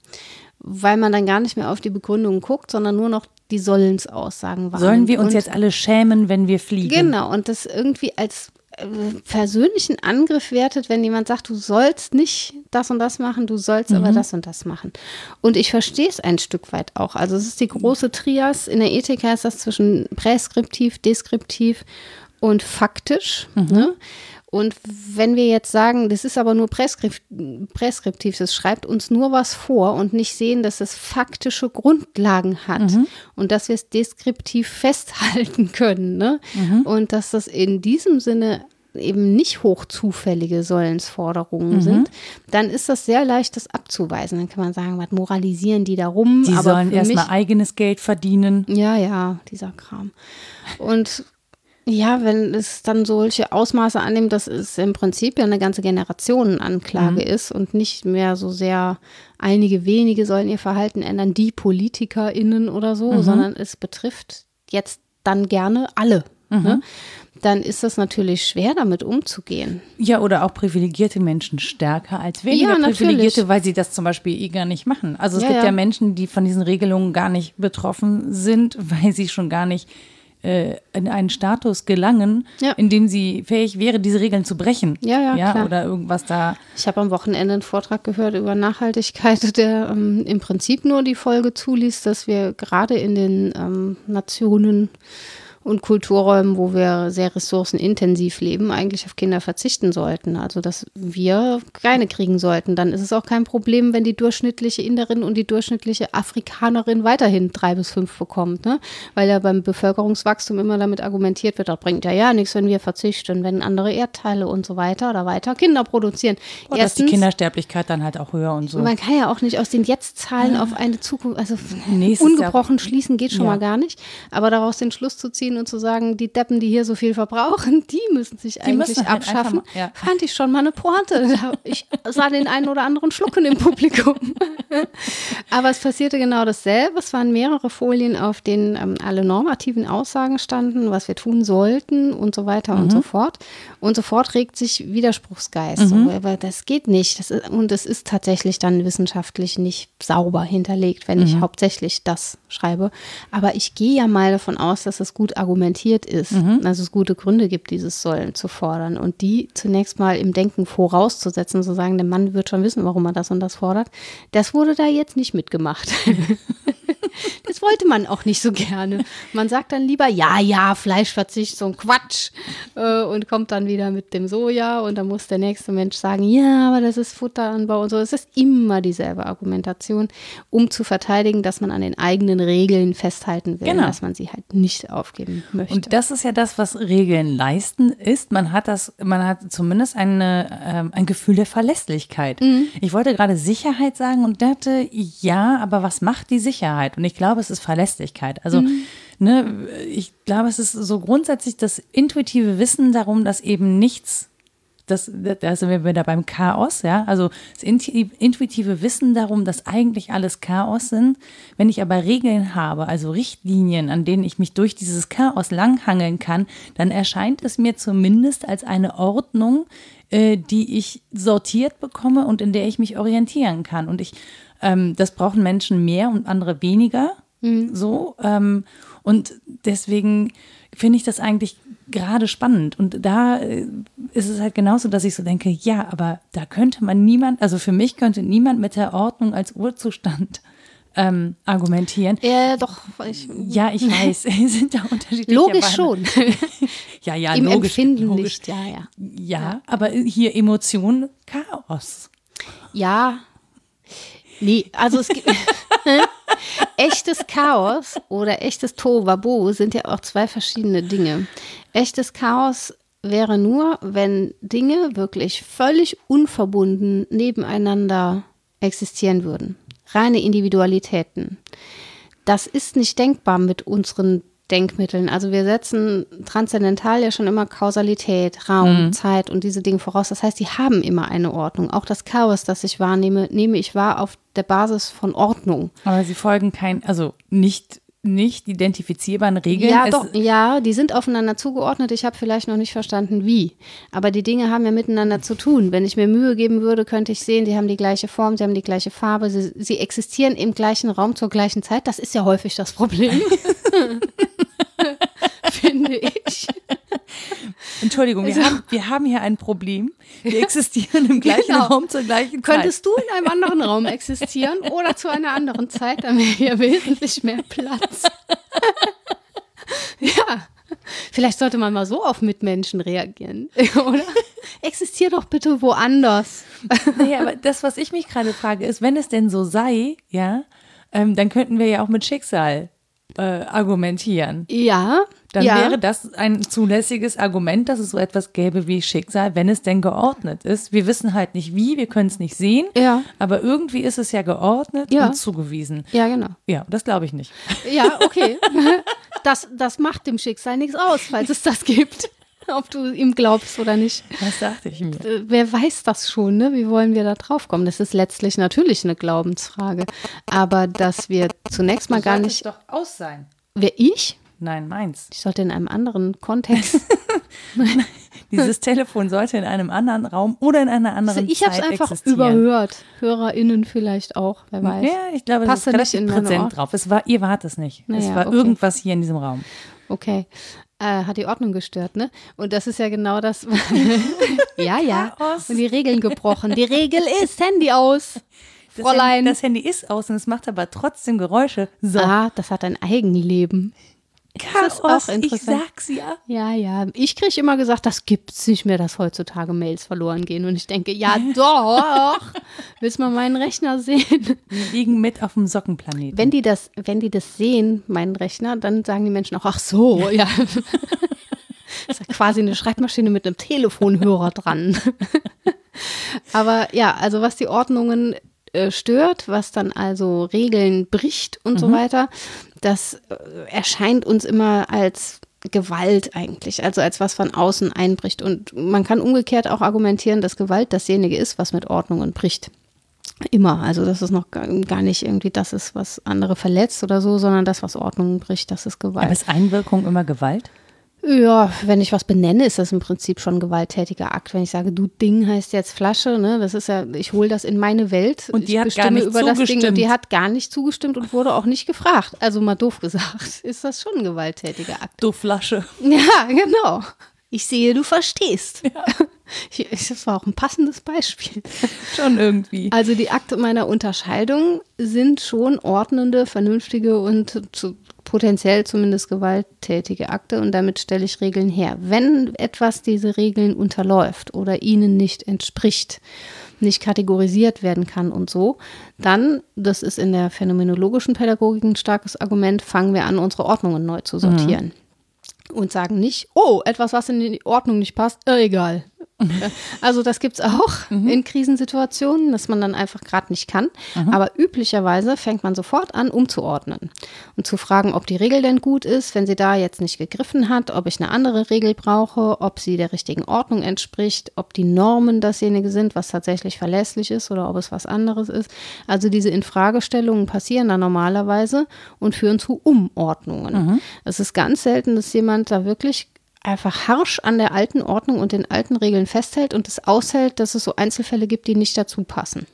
weil man dann gar nicht mehr auf die Begründung guckt, sondern nur noch die Sollensaussagen wahrnimmt. Sollen wir uns und, jetzt alle schämen, wenn wir fliegen? Genau, und das irgendwie als äh, persönlichen Angriff wertet, wenn jemand sagt, du sollst nicht das und das machen, du sollst mhm. aber das und das machen. Und ich verstehe es ein Stück weit auch. Also es ist die große Trias. In der Ethik heißt das zwischen präskriptiv, deskriptiv und faktisch. Mhm. Ne? Und wenn wir jetzt sagen, das ist aber nur präskriptiv, das schreibt uns nur was vor und nicht sehen, dass es faktische Grundlagen hat mhm. und dass wir es deskriptiv festhalten können. Ne? Mhm. Und dass das in diesem Sinne eben nicht hochzufällige Sollensforderungen mhm. sind, dann ist das sehr leicht, das abzuweisen. Dann kann man sagen, was moralisieren die da rum? Die sollen erstmal eigenes Geld verdienen. Ja, ja, dieser Kram. Und ja, wenn es dann solche Ausmaße annimmt, dass es im Prinzip ja eine ganze Generationenanklage mhm. ist und nicht mehr so sehr einige wenige sollen ihr Verhalten ändern, die PolitikerInnen oder so, mhm. sondern es betrifft jetzt dann gerne alle. Mhm. Ne? Dann ist das natürlich schwer, damit umzugehen. Ja, oder auch privilegierte Menschen stärker als weniger ja, privilegierte, weil sie das zum Beispiel eh gar nicht machen. Also es ja, gibt ja. ja Menschen, die von diesen Regelungen gar nicht betroffen sind, weil sie schon gar nicht äh, in einen Status gelangen, ja. in dem sie fähig wäre, diese Regeln zu brechen. Ja, ja, ja klar. Oder irgendwas da. Ich habe am Wochenende einen Vortrag gehört über Nachhaltigkeit, der ähm, im Prinzip nur die Folge zuließ, dass wir gerade in den ähm, Nationen und Kulturräumen, wo wir sehr ressourcenintensiv leben, eigentlich auf Kinder verzichten sollten. Also, dass wir keine kriegen sollten. Dann ist es auch kein Problem, wenn die durchschnittliche Inderin und die durchschnittliche Afrikanerin weiterhin drei bis fünf bekommt. Ne? Weil ja beim Bevölkerungswachstum immer damit argumentiert wird, das bringt ja ja nichts, wenn wir verzichten, wenn andere Erdteile und so weiter oder weiter Kinder produzieren. Oder Erstens, ist die Kindersterblichkeit dann halt auch höher und so. Man kann ja auch nicht aus den Jetzt-Zahlen auf eine Zukunft, also Nächstes ungebrochen Jahr. schließen geht schon ja. mal gar nicht. Aber daraus den Schluss zu ziehen, ziehen und zu sagen, die Deppen, die hier so viel verbrauchen, die müssen sich Die eigentlich müssen halt abschaffen, mal- ja. fand ich schon mal eine Pointe. Ich sah den einen oder anderen Schlucken im Publikum. Aber es passierte genau dasselbe. Es waren mehrere Folien, auf denen ähm, alle normativen Aussagen standen, was wir tun sollten und so weiter und so fort. Und sofort regt sich Widerspruchsgeist. So, aber das geht nicht. Das ist, und es ist tatsächlich dann wissenschaftlich nicht sauber hinterlegt, wenn ich hauptsächlich das schreibe. Aber ich gehe ja mal davon aus, dass es gut argumentiert ist, dass es gute Gründe gibt, dieses Sollen zu fordern. Und die zunächst mal im Denken vorauszusetzen, zu sagen, der Mann wird schon wissen, warum er das und das fordert, das wurde da jetzt nicht mitgemacht. Das wollte man auch nicht so gerne. Man sagt dann lieber, ja, ja, Fleischverzicht, so ein Quatsch. Äh, und kommt dann wieder mit dem Soja. Und dann muss der nächste Mensch sagen, ja, aber das ist Futteranbau und so. Es ist immer dieselbe Argumentation, um zu verteidigen, dass man an den eigenen Regeln festhalten will, Genau. dass man sie halt nicht aufgeben möchte. Und das ist ja das, was Regeln leisten, ist, man hat das, man hat zumindest eine, ähm, ein Gefühl der Verlässlichkeit. Ich wollte gerade Sicherheit sagen und dachte, ja, aber was macht die Sicherheit? Und ich glaube, es ist Verlässlichkeit. Also, ne, ich glaube, es ist so grundsätzlich das intuitive Wissen darum, dass eben nichts das, da sind wir wieder beim Chaos, ja. Also das intuitive Wissen darum, dass eigentlich alles Chaos sind. Wenn ich aber Regeln habe, also Richtlinien, an denen ich mich durch dieses Chaos langhangeln kann, dann erscheint es mir zumindest als eine Ordnung, äh, die ich sortiert bekomme und in der ich mich orientieren kann. Und ich, ähm, das brauchen Menschen mehr und andere weniger. So. Ähm, und deswegen finde ich das eigentlich gerade spannend. Und da äh, ist es halt genauso, dass ich so denke, ja, aber da könnte man niemand, also für mich könnte niemand mit der Ordnung als Urzustand ähm, argumentieren. ja, doch, ich, Ja, ich weiß, es sind da unterschiedliche logisch Meinungen. schon. Ja, ja, Im logisch. Empfinden logisch. nicht, ja, ja. Ja, aber hier Emotionen, Chaos. Ja. Nee, also es gibt. Echtes Chaos oder echtes Tohuwabohu sind ja auch zwei verschiedene Dinge. Echtes Chaos wäre nur, wenn Dinge wirklich völlig unverbunden nebeneinander existieren würden. Reine Individualitäten. Das ist nicht denkbar mit unseren Denkmitteln. Also wir setzen transzendental ja schon immer Kausalität, Raum, Zeit und diese Dinge voraus. Das heißt, die haben immer eine Ordnung. Auch das Chaos, das ich wahrnehme, nehme ich wahr auf der Basis von Ordnung. Aber sie folgen kein, also nicht, nicht identifizierbaren Regeln. Ja, doch, ja, die sind aufeinander zugeordnet. Ich habe vielleicht noch nicht verstanden, wie. Aber die Dinge haben ja miteinander zu tun. Wenn ich mir Mühe geben würde, könnte ich sehen, die haben die gleiche Form, sie haben die gleiche Farbe, sie, sie existieren im gleichen Raum zur gleichen Zeit. Das ist ja häufig das Problem. Finde ich. Entschuldigung, wir, Also- haben, wir haben hier ein Problem. Wir existieren im gleichen Genau. Raum zur gleichen Zeit. Könntest du in einem anderen Raum existieren oder zu einer anderen Zeit, dann wäre hier wesentlich mehr Platz. ja, vielleicht sollte man mal so auf Mitmenschen reagieren, oder? Existier doch bitte woanders. Naja, aber das, was ich mich gerade frage, ist, wenn es denn so sei, ja, ähm, dann könnten wir ja auch mit Schicksal äh, argumentieren. Ja, Dann ja. wäre das ein zulässiges Argument, dass es so etwas gäbe wie Schicksal, wenn es denn geordnet ist. Wir wissen halt nicht wie, wir können es nicht sehen, Ja. aber irgendwie ist es ja geordnet Ja. und zugewiesen. Ja, genau. Ja, das glaube ich nicht. Ja, okay. Das, das macht dem Schicksal nichts aus, falls es das gibt. Ob du ihm glaubst oder nicht. Das dachte ich mir. Äh, Wer weiß das schon, ne? Wie wollen wir da drauf kommen? Das ist letztlich natürlich eine Glaubensfrage. Aber dass wir zunächst mal gar Sollte nicht. doch aus sein. Wer ich? Nein, meins. Ich sollte in einem anderen Kontext. Dieses Telefon sollte in einem anderen Raum oder in einer anderen ich habe es Zeit einfach existieren. überhört. HörerInnen vielleicht auch, wer weiß. Ja, ich glaube, das Passte ist nicht relativ präsent drauf. Es war, ihr wart es nicht. es Naja, war okay. irgendwas hier in diesem Raum. Okay. Äh, hat die Ordnung gestört, ne? Und das ist ja genau das. ja, ja. Chaos. Und die Regeln gebrochen. Die Regel ist Handy aus. Das Fräulein. Handy, das Handy ist aus und es macht aber trotzdem Geräusche. So, Ah, das hat ein Eigenleben. Das ist auch ich interessant. sag's ja. Ja, ja. Ich kriege immer gesagt, das gibt's nicht mehr, dass heutzutage Mails verloren gehen. Und ich denke, ja doch. Willst mal meinen Rechner sehen? Wir liegen mit auf dem Sockenplaneten. Wenn die das, wenn die das sehen, meinen Rechner, dann sagen die Menschen auch, ach so, ja. Das ist ja quasi eine Schreibmaschine mit einem Telefonhörer dran. Aber ja, also was die Ordnungen äh, stört, was dann also Regeln bricht und so weiter, das äh, erscheint uns immer als Gewalt eigentlich, also als was von außen einbricht. Und man kann umgekehrt auch argumentieren, dass Gewalt dasjenige ist, was mit Ordnungen bricht. Immer. Also, dass es noch gar nicht irgendwie das ist, was andere verletzt oder so, sondern das, was Ordnungen bricht, das ist Gewalt. Aber ist Einwirkung immer Gewalt? Ja, wenn ich was benenne, ist das im Prinzip schon ein gewalttätiger Akt. Wenn ich sage, du Ding heißt jetzt Flasche, ne, das ist ja, ich hole das in meine Welt. Und die ich hat gar nicht über zugestimmt. das Ding und die hat gar nicht zugestimmt und wurde auch nicht gefragt. Also mal doof gesagt, ist das schon ein gewalttätiger Akt. Du Flasche. Ja, genau. Ich sehe, du verstehst. Ja. Das war auch ein passendes Beispiel. Schon irgendwie. Also die Akte meiner Unterscheidung sind schon ordnende, vernünftige und zu, potenziell zumindest gewalttätige Akte und damit stelle ich Regeln her. Wenn etwas diese Regeln unterläuft oder ihnen nicht entspricht, nicht kategorisiert werden kann und so, dann, das ist in der phänomenologischen Pädagogik ein starkes Argument, fangen wir an, unsere Ordnungen neu zu sortieren. Mhm und sagen nicht, oh, etwas, was in die Ordnung nicht passt, äh, egal. Also das gibt es auch mhm. in Krisensituationen, dass man dann einfach gerade nicht kann. Mhm. Aber üblicherweise fängt man sofort an, umzuordnen und zu fragen, ob die Regel denn gut ist, wenn sie da jetzt nicht gegriffen hat, ob ich eine andere Regel brauche, ob sie der richtigen Ordnung entspricht, ob die Normen dasjenige sind, was tatsächlich verlässlich ist oder ob es was anderes ist. Also diese Infragestellungen passieren dann normalerweise und führen zu Umordnungen. Mhm. Es ist ganz selten, dass jemand da wirklich einfach harsch an der alten Ordnung und den alten Regeln festhält und es aushält, dass es so Einzelfälle gibt, die nicht dazu passen.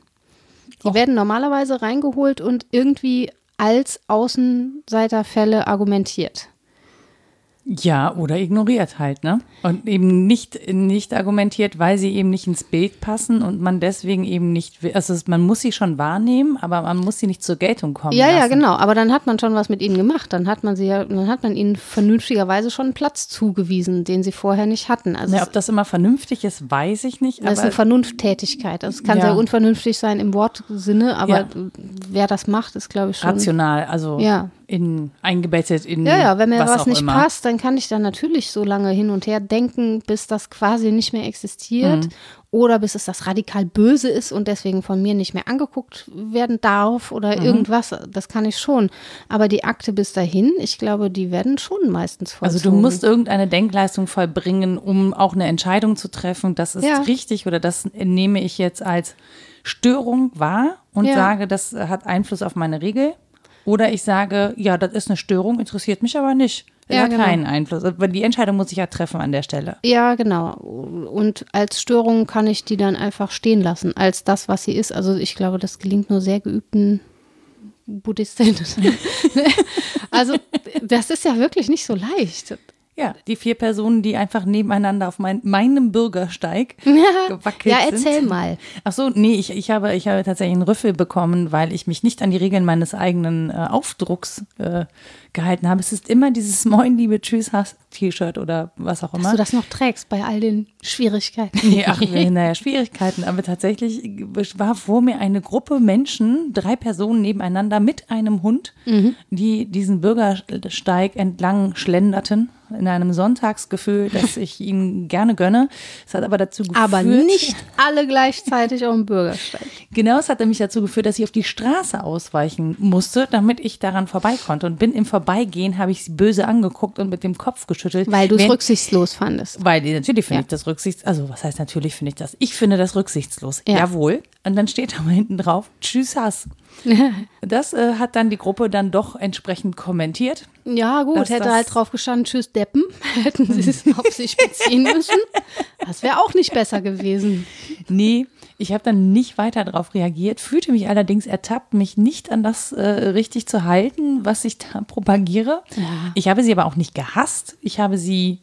Die Och. werden normalerweise reingeholt und irgendwie als Außenseiterfälle argumentiert. Ja, oder ignoriert halt, ne? Und eben nicht, nicht argumentiert, weil sie eben nicht ins Bild passen und man deswegen eben nicht, also man muss sie schon wahrnehmen, aber man muss sie nicht zur Geltung kommen. Ja, lassen. ja, genau. Aber dann hat man schon was mit ihnen gemacht. Dann hat man sie ja, dann hat man ihnen vernünftigerweise schon einen Platz zugewiesen, den sie vorher nicht hatten. Also ja, ob das immer vernünftig ist, weiß ich nicht. Das ist eine Vernunfttätigkeit. Das kann ja. sehr unvernünftig sein im Wortsinne, aber ja. wer das macht, ist, glaube ich, schon. Rational, also. Ja in, eingebettet in. Ja, ja, wenn mir was, was nicht immer. passt, dann kann ich da natürlich so lange hin und her denken, bis das quasi nicht mehr existiert mhm. oder bis es das radikal böse ist und deswegen von mir nicht mehr angeguckt werden darf oder mhm. irgendwas. Das kann ich schon. Aber die Akte bis dahin, ich glaube, die werden schon meistens vollzogen. Also du musst irgendeine Denkleistung vollbringen, um auch eine Entscheidung zu treffen, das ist ja. richtig oder das nehme ich jetzt als Störung wahr und ja. sage, das hat Einfluss auf meine Regel. Oder ich sage, ja, das ist eine Störung, interessiert mich aber nicht. Ja, hat genau. keinen Einfluss. Aber die Entscheidung muss ich ja treffen an der Stelle. Ja, genau. Und als Störung kann ich die dann einfach stehen lassen, als das, was sie ist. Also ich glaube, das gelingt nur sehr geübten Buddhistinnen. also das ist ja wirklich nicht so leicht. Ja, die vier Personen, die einfach nebeneinander auf mein, meinem Bürgersteig gewackelt sind. Ja, erzähl mal. Ach so, nee, ich, ich, habe, ich habe tatsächlich einen Rüffel bekommen, weil ich mich nicht an die Regeln meines eigenen äh, Aufdrucks äh, gehalten habe. Es ist immer dieses Moin, liebe Tschüss, T-Shirt oder was auch immer. Dass du das noch trägst bei all den Schwierigkeiten. Nee, ach, naja, Schwierigkeiten. Aber tatsächlich war vor mir eine Gruppe Menschen, drei Personen nebeneinander mit einem Hund, mhm. die diesen Bürgersteig entlang schlenderten in einem Sonntagsgefühl, das ich ihnen gerne gönne. Es hat aber dazu geführt. Aber nicht alle gleichzeitig auf dem Bürgersteig. Genau, es hat nämlich dazu geführt, dass ich auf die Straße ausweichen musste, damit ich daran vorbei konnte. Und bin im Vorbeigehen, habe ich sie böse angeguckt und mit dem Kopf geschüttelt. Weil du es rücksichtslos fandest. Weil natürlich finde ja. ich das rücksichtslos. Also, was heißt natürlich finde ich das? Ich finde das rücksichtslos. Ja. Jawohl. Und dann steht da mal hinten drauf, tschüss Hass. Das äh, hat dann die Gruppe dann doch entsprechend kommentiert. Ja, gut, hätte halt drauf gestanden, tschüss Deppen, hätten sie es auf sich beziehen müssen. Das wäre auch nicht besser gewesen. Nee, ich habe dann nicht weiter darauf reagiert, fühlte mich allerdings ertappt, mich nicht an das äh, richtig zu halten, was ich da propagiere. Ja. Ich habe sie aber auch nicht gehasst. Ich habe sie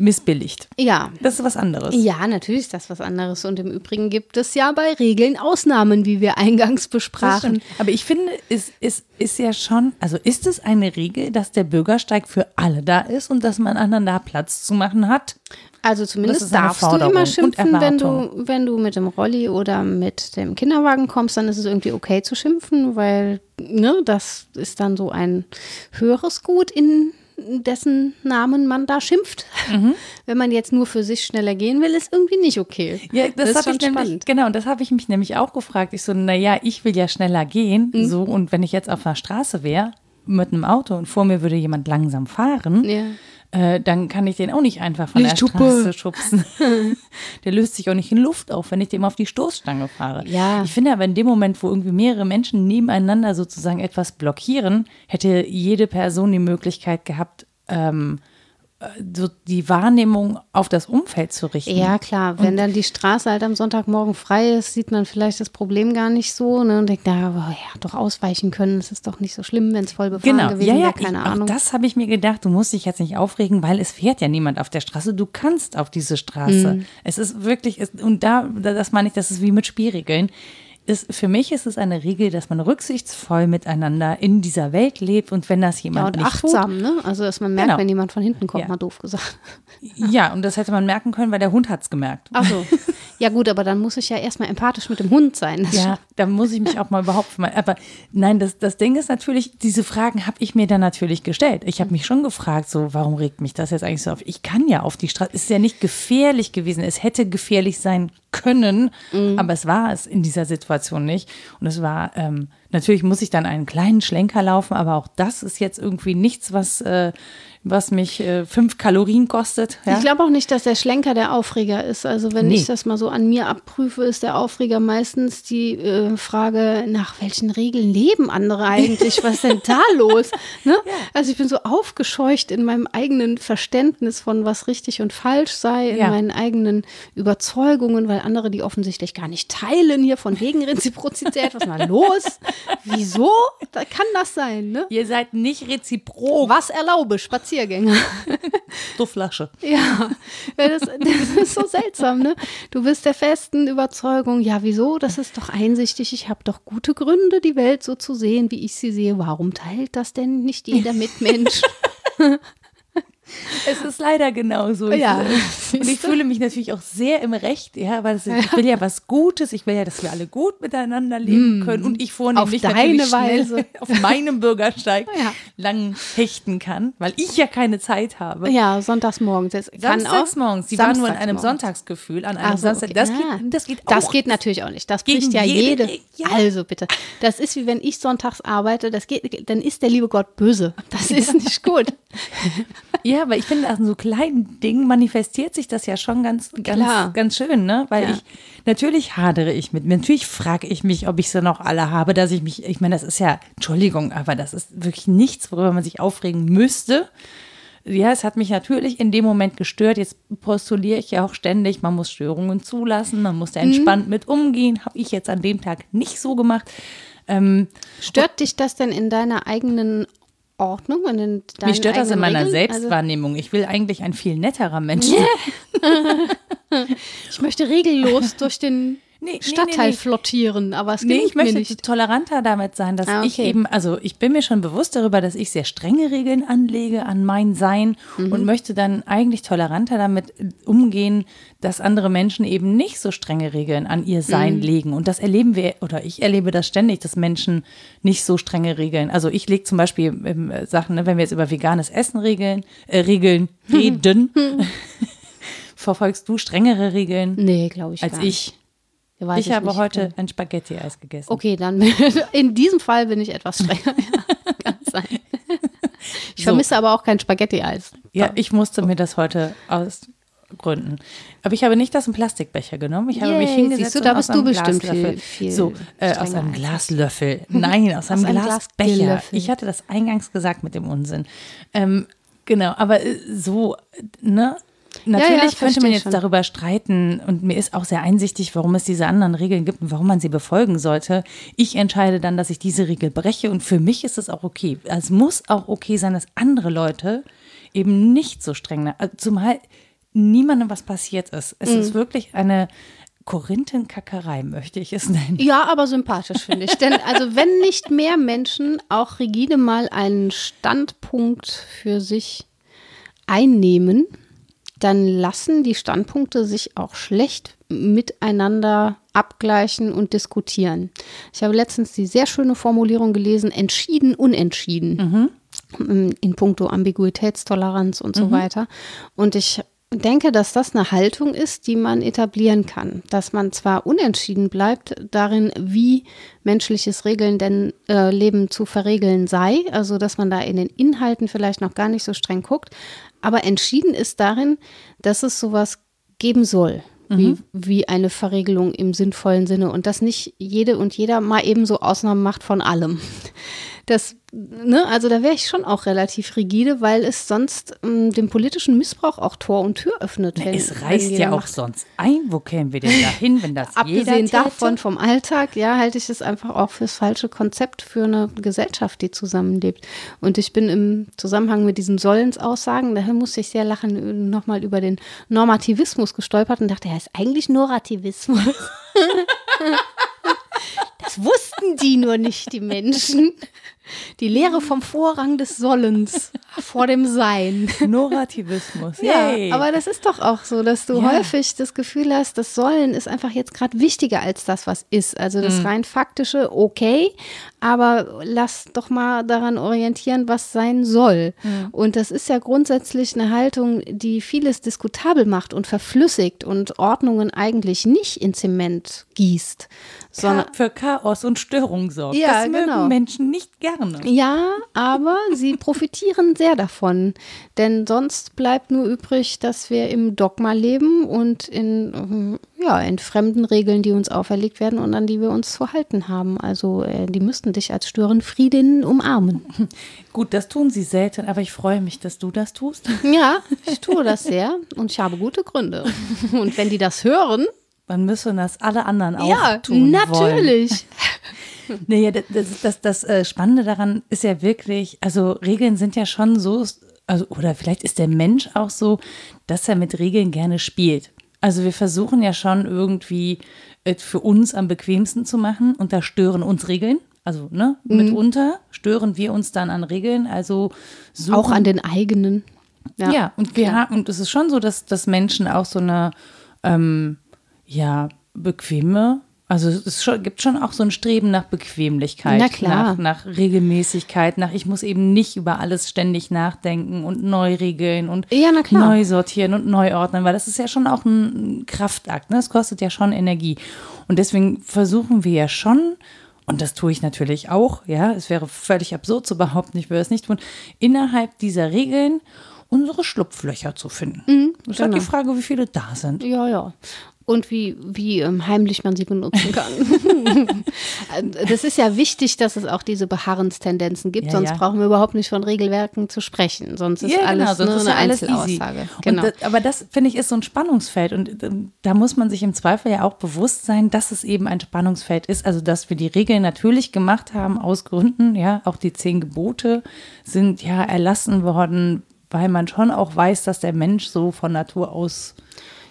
missbilligt. Ja. Das ist was anderes. Ja, natürlich ist das was anderes. Und im Übrigen gibt es ja bei Regeln Ausnahmen, wie wir eingangs besprachen. Aber ich finde, es, es ist ja schon, also ist es eine Regel, dass der Bürgersteig für alle da ist und dass man einander Platz zu machen hat? Also zumindest darfst du immer schimpfen, wenn du, wenn du mit dem Rolli oder mit dem Kinderwagen kommst, dann ist es irgendwie okay zu schimpfen, weil ne, das ist dann so ein höheres Gut in dessen Namen man da schimpft. Mhm. Wenn man jetzt nur für sich schneller gehen will, ist irgendwie nicht okay. Ja, das, das ist schon spannend. genau, und das habe ich mich nämlich auch gefragt. Ich so, naja, ich will ja schneller gehen. Mhm. So, und wenn ich jetzt auf der Straße wäre, mit einem Auto und vor mir würde jemand langsam fahren, ja. Äh, dann kann ich den auch nicht einfach von der Lichthupe. Straße schubsen. der löst sich auch nicht in Luft auf, wenn ich dem auf die Stoßstange fahre. Ja. Ich finde aber in dem Moment, wo irgendwie mehrere Menschen nebeneinander sozusagen etwas blockieren, hätte jede Person die Möglichkeit gehabt, ähm, äh, so die Wahrnehmung auf das Umfeld zu richten. Ja, klar. Wenn dann die Straße halt am Sonntagmorgen frei ist, sieht man vielleicht das Problem gar nicht so ne, und denkt, na, aber ja, doch ausweichen können. Es ist doch nicht so schlimm, wenn es voll befahren Genau, gewesen ja, ja, wäre, keine ich, Ahnung. Auch das habe ich mir gedacht, du musst dich jetzt nicht aufregen, weil es fährt ja niemand auf der Straße. Du kannst auf diese Straße. Mhm. Es ist wirklich, es, und da- das meine ich, das ist wie mit Spielregeln. Ist, für mich ist es eine Regel, dass man rücksichtsvoll miteinander in dieser Welt lebt und wenn das ja, jemand und nicht achtsam, ne? Also, dass man merkt, Genau. wenn jemand von hinten kommt, Ja. mal doof gesagt. tut. Ja, und das hätte man merken können, weil der Hund hat es gemerkt. Ach so. Ja, gut, aber dann muss ich ja erstmal empathisch mit dem Hund sein. Das Ja, da muss ich mich auch mal überhaupt mal. Aber nein, das, das Ding ist natürlich, diese Fragen habe ich mir dann natürlich gestellt. Ich habe mich schon gefragt, so, warum regt mich das jetzt eigentlich so auf? Ich kann ja auf die Straße. Es ist ja nicht gefährlich gewesen. Es hätte gefährlich sein können, aber es war es in dieser Situation nicht. Und es war, ähm, natürlich muss ich dann einen kleinen Schlenker laufen, aber auch das ist jetzt irgendwie nichts, was, äh, was mich äh, fünf Kalorien kostet. Ja? Ich glaube auch nicht, dass der Schlenker der Aufreger ist. Also wenn Nee. ich das mal so an mir abprüfe, ist der Aufreger meistens die äh, Frage, nach welchen Regeln leben andere eigentlich? Was ist denn da los? Ne? Also ich bin so aufgescheucht in meinem eigenen Verständnis von was richtig und falsch sei, in Ja. meinen eigenen Überzeugungen, weil andere die offensichtlich gar nicht teilen hier von wegen Reziprozität. Was ist mal los? Wieso? Da kann das sein, ne? Ihr seid nicht reziprok, Was erlaube Spaziergänger? du Flasche. Ja, das, das ist so seltsam, ne? Du bist der festen Überzeugung, ja, wieso? Das ist doch einsichtig. Ich habe doch gute Gründe, die Welt so zu sehen, wie ich sie sehe. Warum teilt das denn nicht jeder Mitmensch? Es ist leider genauso. Ja, und ich fühle mich natürlich auch sehr im Recht, ja, weil es, ich will ja was Gutes, ich will ja, dass wir alle gut miteinander leben können und ich vornehmlich Mm. Auf deine Weise. auf meinem Bürgersteig Ja. lang hechten kann, weil ich ja keine Zeit habe. Ja, sonntags morgens. Das kann Samstags auch morgens, die war nur in einem. Sonntagsgefühl, an einem Ach so, Samstag. okay. Das, Ah. geht, das geht auch. Das geht natürlich auch nicht. Das bricht ja jede- jede. ja. Also bitte. Das ist wie wenn ich sonntags arbeite, das geht, dann ist der liebe Gott böse. Das ist nicht gut. Ja, aber ich finde, an so kleinen Dingen manifestiert sich das ja schon ganz, ganz, Klar. ganz schön, ne? Weil Ja. ich, natürlich hadere ich mit mir. Natürlich frage ich mich, ob ich sie noch alle habe, dass ich mich, ich meine, das ist ja, Entschuldigung, aber das ist wirklich nichts, worüber man sich aufregen müsste. Ja, es hat mich natürlich in dem Moment gestört. Jetzt postuliere ich ja auch ständig, man muss Störungen zulassen, man muss da Mhm. entspannt mit umgehen. Habe ich jetzt an dem Tag nicht so gemacht. Ähm, Stört dich das denn in deiner eigenen Ordnung? Und in deinen mich stört das in meiner Regeln? Also, Selbstwahrnehmung. Ich will eigentlich ein viel netterer Mensch sein. ich möchte regellos durch den Nee, nee, Stadtteil nee, nee. flottieren, aber es Nee, gelingt ich möchte nicht. toleranter damit sein, dass Ah, ich okay. eben, also ich bin mir schon bewusst darüber, dass ich sehr strenge Regeln anlege an mein Sein Mhm. und möchte dann eigentlich toleranter damit umgehen, dass andere Menschen eben nicht so strenge Regeln an ihr Sein Mhm. legen. Und das erleben wir, oder ich erlebe das ständig, dass Menschen nicht so strenge Regeln. Also ich lege zum Beispiel ähm, Sachen, ne, wenn wir jetzt über veganes Essen regeln, äh, Regeln reden, verfolgst du strengere Regeln Nee, glaube ich als nicht. Ich. Ich habe heute ein Spaghetti-Eis gegessen. Okay, dann in diesem Fall bin ich etwas strenger. Ja, kann sein. Ich So. vermisse aber auch kein Spaghetti-Eis. Ja, ich musste mir das heute ausgründen. Aber ich habe nicht aus dem Plastikbecher genommen. Ich habe mich Yay, hingesetzt siehst du, da aus bist einem du bestimmt Glaslöffel. viel- viel so, äh, aus einem. Glaslöffel. Nein, aus einem einem Glasbecher. Glaslöffel. Ich hatte das eingangs gesagt mit dem Unsinn. Ähm, genau, aber äh, so, ne? Natürlich ja, könnte verstehe man jetzt schon. darüber streiten und mir ist auch sehr einsichtig, warum es diese anderen Regeln gibt und warum man sie befolgen sollte. Ich entscheide dann, dass ich diese Regel breche und für mich ist es auch okay. Es muss auch okay sein, dass andere Leute eben nicht so streng, also zumal niemandem was passiert ist. Es Mhm. ist wirklich eine Korinthenkackerei, möchte ich es nennen. Ja, aber sympathisch finde ich. Denn also wenn nicht mehr Menschen auch rigide mal einen Standpunkt für sich einnehmen, dann lassen die Standpunkte sich auch schlecht miteinander abgleichen und diskutieren. Ich habe letztens die sehr schöne Formulierung gelesen, entschieden, unentschieden. In- In puncto Ambiguitätstoleranz und so weiter. Und ich denke, dass das eine Haltung ist, die man etablieren kann. Dass man zwar unentschieden bleibt darin, wie menschliches Regeln denn äh, Leben zu verregeln sei, also dass man da in den Inhalten vielleicht noch gar nicht so streng guckt, aber entschieden ist darin, dass es sowas geben soll. Wie, Mhm. wie eine Verregelung im sinnvollen Sinne und dass nicht jede und jeder mal eben so Ausnahmen macht von allem. Das, ne, also da wäre ich schon auch relativ rigide, weil es sonst ähm, dem politischen Missbrauch auch Tor und Tür öffnet. Wenn, es reißt ja auch macht. sonst ein. Wo kämen wir denn da hin, wenn das Abgesehen davon vom Alltag, ja, halte ich es einfach auch fürs falsche Konzept für eine Gesellschaft, die zusammenlebt. Und ich bin im Zusammenhang mit diesen Sollensaussagen, daher musste ich sehr lachen, nochmal über den Normativismus gestolpert und dachte, ja, ist eigentlich Norativismus. Das wussten die nur nicht, die Menschen. Die Lehre vom Vorrang des Sollens vor dem Sein. Norativismus. Ja, Yay. aber das ist doch auch so, dass du Ja. häufig das Gefühl hast, das Sollen ist einfach jetzt gerade wichtiger als das, was ist. Also Mhm. das rein faktische, okay, aber lass doch mal daran orientieren, was sein soll. Mhm. Und das ist ja grundsätzlich eine Haltung, die vieles diskutabel macht und verflüssigt und Ordnungen eigentlich nicht in Zement gießt, sondern Ka- für Chaos und Störung sorgt. Ja, das mögen genau. Menschen nicht gerne. Ja, aber sie profitieren sehr davon. Denn sonst bleibt nur übrig, dass wir im Dogma leben und in, ja, in fremden Regeln, die uns auferlegt werden und an die wir uns zu halten haben. Also äh, die müssten dich als Störenfriedin umarmen. Gut, das tun sie selten, aber ich freue mich, dass du das tust. Ja, ich tue das sehr und ich habe gute Gründe. Und wenn die das hören, Dann müssen das alle anderen auch ja, tun Wollen. natürlich. Naja, das, das, das, das äh, Spannende daran ist ja wirklich, also Regeln sind ja schon so, also, oder vielleicht ist der Mensch auch so, dass er mit Regeln gerne spielt. Also wir versuchen ja schon irgendwie es für uns am bequemsten zu machen und da stören uns Regeln. Also ne, Mhm. mitunter stören wir uns dann an Regeln. Also suchen, Auch an den eigenen. ja, und wir haben, und es ist schon so, dass, dass Menschen auch so eine ähm, ja, bequeme, also es schon, gibt schon auch so ein Streben nach Bequemlichkeit, Na klar. Nach, nach Regelmäßigkeit, nach ich muss eben nicht über alles ständig nachdenken und neu regeln und Ja, neu sortieren und neu ordnen, weil das ist ja schon auch ein Kraftakt, ne? Es kostet ja schon Energie. Und deswegen versuchen wir ja schon, und das tue ich natürlich auch, ja, es wäre völlig absurd zu behaupten, ich würde es nicht tun, innerhalb dieser Regeln unsere Schlupflöcher zu finden. Mhm, das ist halt genau. die Frage, wie viele da sind. Ja, ja. Und wie, wie ähm, heimlich man sie benutzen kann. das ist ja wichtig, dass es auch diese Beharrenstendenzen gibt, Ja, sonst ja. brauchen wir überhaupt nicht von Regelwerken zu sprechen. Sonst ist Ja, alles genau, nur eine alles. Einzelaussage. Genau. Das, aber das, finde ich, ist so ein Spannungsfeld. Und ähm, da muss man sich im Zweifel ja auch bewusst sein, dass es eben ein Spannungsfeld ist. Also, dass wir die Regeln natürlich gemacht haben aus Gründen. Ja, auch die zehn Gebote sind ja erlassen worden, weil man schon auch weiß, dass der Mensch so von Natur aus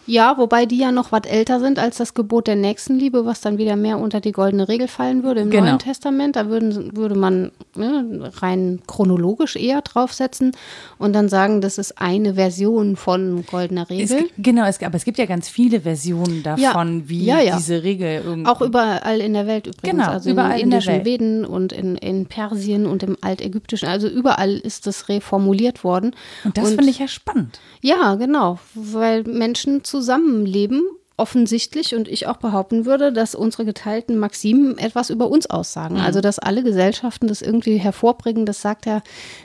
Ja, wobei die ja noch was älter sind als das Gebot der Nächstenliebe, was dann wieder mehr unter die goldene Regel fallen würde im Genau. Neuen Testament. Da würden, würde man ne, rein chronologisch eher draufsetzen und dann sagen, das ist eine Version von goldener Es, Regel. gibt- genau, es, aber es gibt ja ganz viele Versionen davon, wie Ja, ja. diese Regel irgendwie. Auch überall in der Welt übrigens. Genau, also überall in in der indischen Welt. Veden und in, in Persien und im Altägyptischen. Also überall ist das reformuliert worden. und das finde ich ja spannend. Ja, genau, weil Menschen zusammenleben, offensichtlich, und ich auch behaupten würde, dass unsere geteilten Maximen etwas über uns aussagen. Mhm. Also, dass alle Gesellschaften das irgendwie hervorbringen, das sagt ja,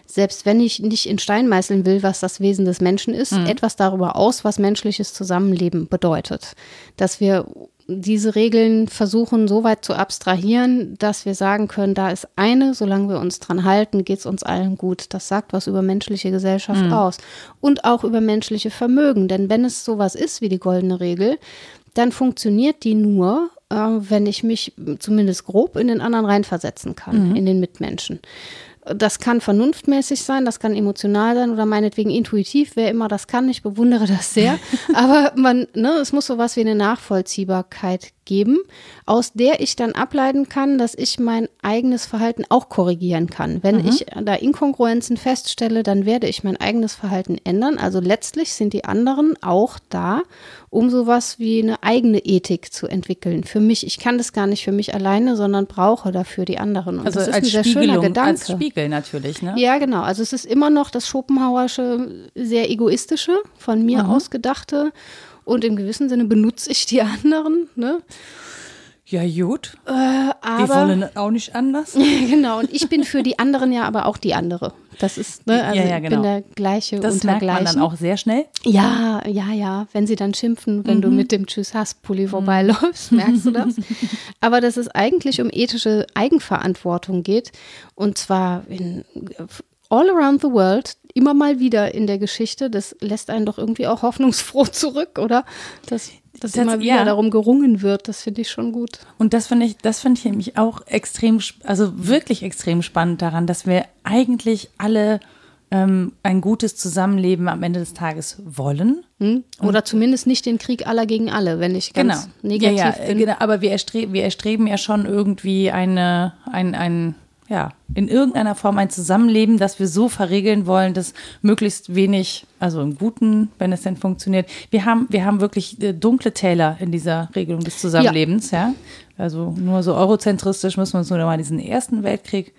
selbst wenn ich nicht in Stein meißeln will, was das Wesen des Menschen ist, Mhm. etwas darüber aus, was menschliches Zusammenleben bedeutet. Dass wir diese Regeln versuchen so weit zu abstrahieren, dass wir sagen können, da ist eine, solange wir uns dran halten, geht es uns allen gut. Das sagt was über menschliche Gesellschaft aus und auch über menschliche Vermögen. Denn wenn es sowas ist wie die goldene Regel, dann funktioniert die nur, äh, wenn ich mich zumindest grob in den anderen reinversetzen kann, in den Mitmenschen. Das kann vernunftmäßig sein, das kann emotional sein oder meinetwegen intuitiv, wer immer das kann. Ich bewundere das sehr. Aber man, ne, es muss sowas wie eine Nachvollziehbarkeit geben, aus der ich dann ableiten kann, dass ich mein eigenes Verhalten auch korrigieren kann. Wenn ich da Inkongruenzen feststelle, dann werde ich mein eigenes Verhalten ändern. Also letztlich sind die anderen auch da, um sowas wie eine eigene Ethik zu entwickeln. Für mich, ich kann das gar nicht für mich alleine, sondern brauche dafür die anderen. Und Also das ist als ein sehr schöner Gedanke. als Spiegel natürlich, ne? Ja, genau. Also es ist immer noch das Schopenhauersche, sehr egoistische, von mir Mhm. ausgedachte. Und im gewissen Sinne benutze ich die anderen. Ne? Ja, gut. Äh, Wir aber wollen auch nicht anders. genau, und ich bin für die anderen ja aber auch die andere. Das ist, ne, also Ja, ja, ich genau. bin der gleiche Das merkt man dann auch sehr schnell. Ja, ja, ja. Wenn sie dann schimpfen, wenn Mhm. du mit dem Tschüss hast Pulli vorbeiläufst, merkst du das. Aber dass es eigentlich um ethische Eigenverantwortung geht. Und zwar in all around the world, immer mal wieder in der Geschichte. Das lässt einen doch irgendwie auch hoffnungsfroh zurück, oder? Dass, dass Das- immer wieder ja. darum gerungen wird. Das finde ich schon gut. Und das finde ich, das finde ich nämlich auch extrem, also wirklich extrem spannend daran, dass wir eigentlich alle ähm, ein gutes Zusammenleben am Ende des Tages wollen. Hm? Oder zumindest nicht den Krieg aller gegen alle, wenn ich ganz negativ ja, ja, bin. genau. Aber wir erstreben, wir erstreben ja schon irgendwie eine, ein, ein, ja, in irgendeiner Form ein Zusammenleben, das wir so verregeln wollen, dass möglichst wenig, also im Guten, wenn es denn funktioniert. Wir haben, wir haben wirklich äh, dunkle Täler in dieser Regelung des Zusammenlebens, ja. Also nur so eurozentristisch müssen wir uns nur mal diesen Ersten Weltkrieg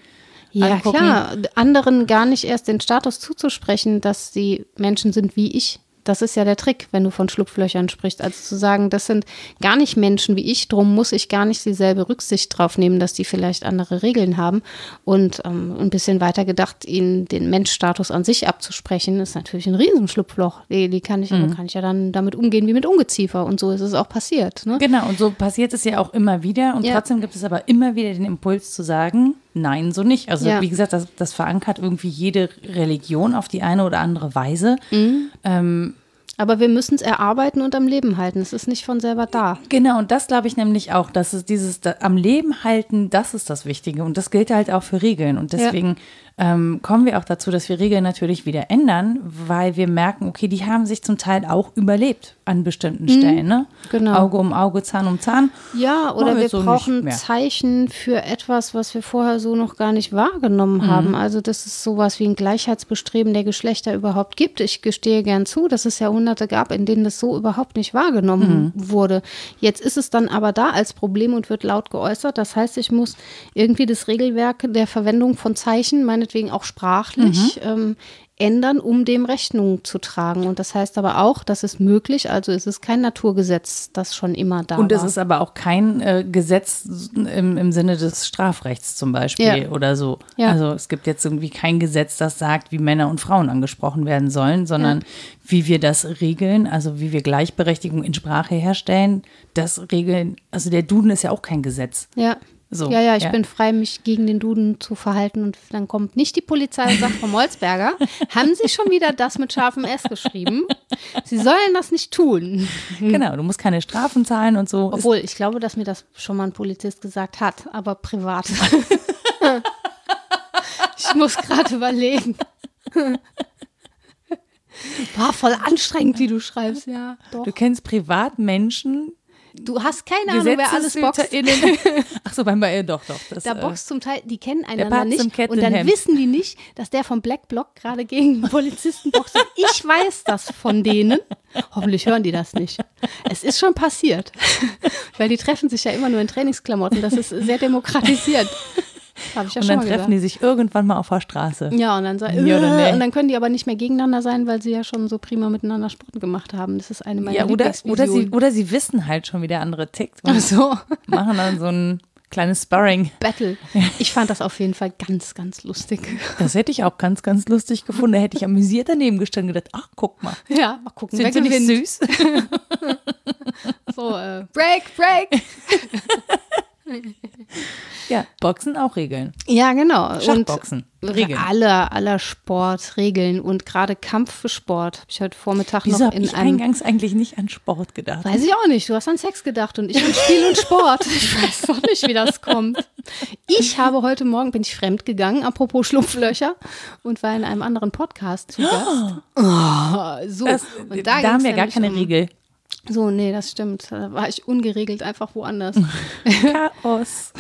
Ja, angucken. klar. Anderen gar nicht erst den Status zuzusprechen, dass sie Menschen sind wie ich. Das ist ja der Trick, wenn du von Schlupflöchern sprichst. Also zu sagen, das sind gar nicht Menschen wie ich, drum muss ich gar nicht dieselbe Rücksicht drauf nehmen, dass die vielleicht andere Regeln haben. Und ähm, ein bisschen weiter gedacht, ihnen den Menschstatus an sich abzusprechen, ist natürlich ein Riesenschlupfloch. Die, die kann ich, Mhm. kann ich ja dann damit umgehen wie mit Ungeziefer. Und so ist es auch passiert. Ne? Genau, und so passiert es ja auch immer wieder. Und Ja. trotzdem gibt es aber immer wieder den Impuls zu sagen, nein, so nicht. Also Ja. wie gesagt, das, das verankert irgendwie jede Religion auf die eine oder andere Weise. Mhm. Ähm, Aber wir müssen es erarbeiten und am Leben halten. Es ist nicht von selber da. genau, und das glaube ich nämlich auch, dass es dieses da, am Leben halten, das ist das Wichtige. Und das gilt halt auch für Regeln. Und deswegen ähm, kommen wir auch dazu, dass wir Regeln natürlich wieder ändern, weil wir merken, okay, die haben sich zum Teil auch überlebt an bestimmten Stellen. Ne? genau. Auge um Auge, Zahn um Zahn. Ja, oder wir wir so brauchen. Zeichen für etwas, was wir vorher so noch gar nicht wahrgenommen Mhm. haben. Also, dass es sowas wie ein Gleichheitsbestreben der Geschlechter überhaupt gibt. Ich gestehe gern zu, dass es Jahrhunderte gab, in denen das so überhaupt nicht wahrgenommen Mhm. wurde. Jetzt ist es dann aber da als Problem und wird laut geäußert. Das heißt, ich muss irgendwie das Regelwerk der Verwendung von Zeichen, meinetwegen auch sprachlich, Mhm. ähm, ändern, um dem Rechnung zu tragen. Und das heißt aber auch, das ist möglich. Also es ist kein Naturgesetz, das schon immer da Und war. es ist aber auch kein äh, Gesetz im, im Sinne des Strafrechts zum Beispiel Ja. oder so. Ja. Also es gibt jetzt irgendwie kein Gesetz, das sagt, wie Männer und Frauen angesprochen werden sollen, sondern wie wir das regeln, also wie wir Gleichberechtigung in Sprache herstellen, das regeln, also der Duden ist ja auch kein Gesetz. Ja. So, ja, ja, ich ja. bin frei, mich gegen den Duden zu verhalten und dann kommt nicht die Polizei und sagt, Frau Molzberger, haben Sie schon wieder das mit scharfem S geschrieben? Sie sollen das nicht tun. Genau, du musst keine Strafen zahlen und so. Obwohl, ich glaube, dass mir das schon mal ein Polizist gesagt hat, aber privat. ich muss gerade überlegen. War voll anstrengend, wie du schreibst, ja. Doch. du kennst Privatmenschen, Du hast keine Ahnung, wer alles boxt. Ach so, beim bei doch, doch. Das, Da äh, boxt zum Teil, die kennen einander nicht. Und dann wissen die nicht, dass der vom Black Block gerade gegen Polizisten boxt. Ich weiß das von denen. Hoffentlich hören die das nicht. Es ist schon passiert. Weil die treffen sich ja immer nur in Trainingsklamotten. Das ist sehr demokratisiert. Habe ich ja und schon dann mal treffen gesagt. die sich irgendwann mal auf der Straße. Ja, und dann, Ja oder nee? und dann können die aber nicht mehr gegeneinander sein, weil sie ja schon so prima miteinander Sport gemacht haben. Das ist eine meiner Ja, oder, oder, sie, oder sie wissen halt schon, wie der andere tickt und so, machen dann so ein kleines Sparring. Battle. Ich fand das auf jeden Fall ganz, ganz lustig. Das hätte ich auch ganz, ganz lustig gefunden. Da hätte ich amüsiert daneben gestanden und gedacht, ach, guck mal, Ja, mal gucken, wer sind sie nicht gewinnt. süß? So, äh, Break, Break. ja, Boxen auch Regeln. Ja, genau. Schachboxen, Und Regeln. aller, aller Sportregeln und gerade Kampfsport habe ich heute Vormittag Wieso noch in ich einem. eingangs eigentlich nicht an Sport gedacht? Weiß ich auch nicht. Du hast an Sex gedacht und ich an Spiel und Sport. Ich weiß doch nicht, wie das kommt. Ich habe heute Morgen, bin ich fremd gegangen, apropos Schlupflöcher, und war in einem anderen Podcast zu Gast. Oh, so. Das, und da ging's haben wir gar keine um, Regel. So, nee, das stimmt. Da war ich ungeregelt einfach woanders. Chaos.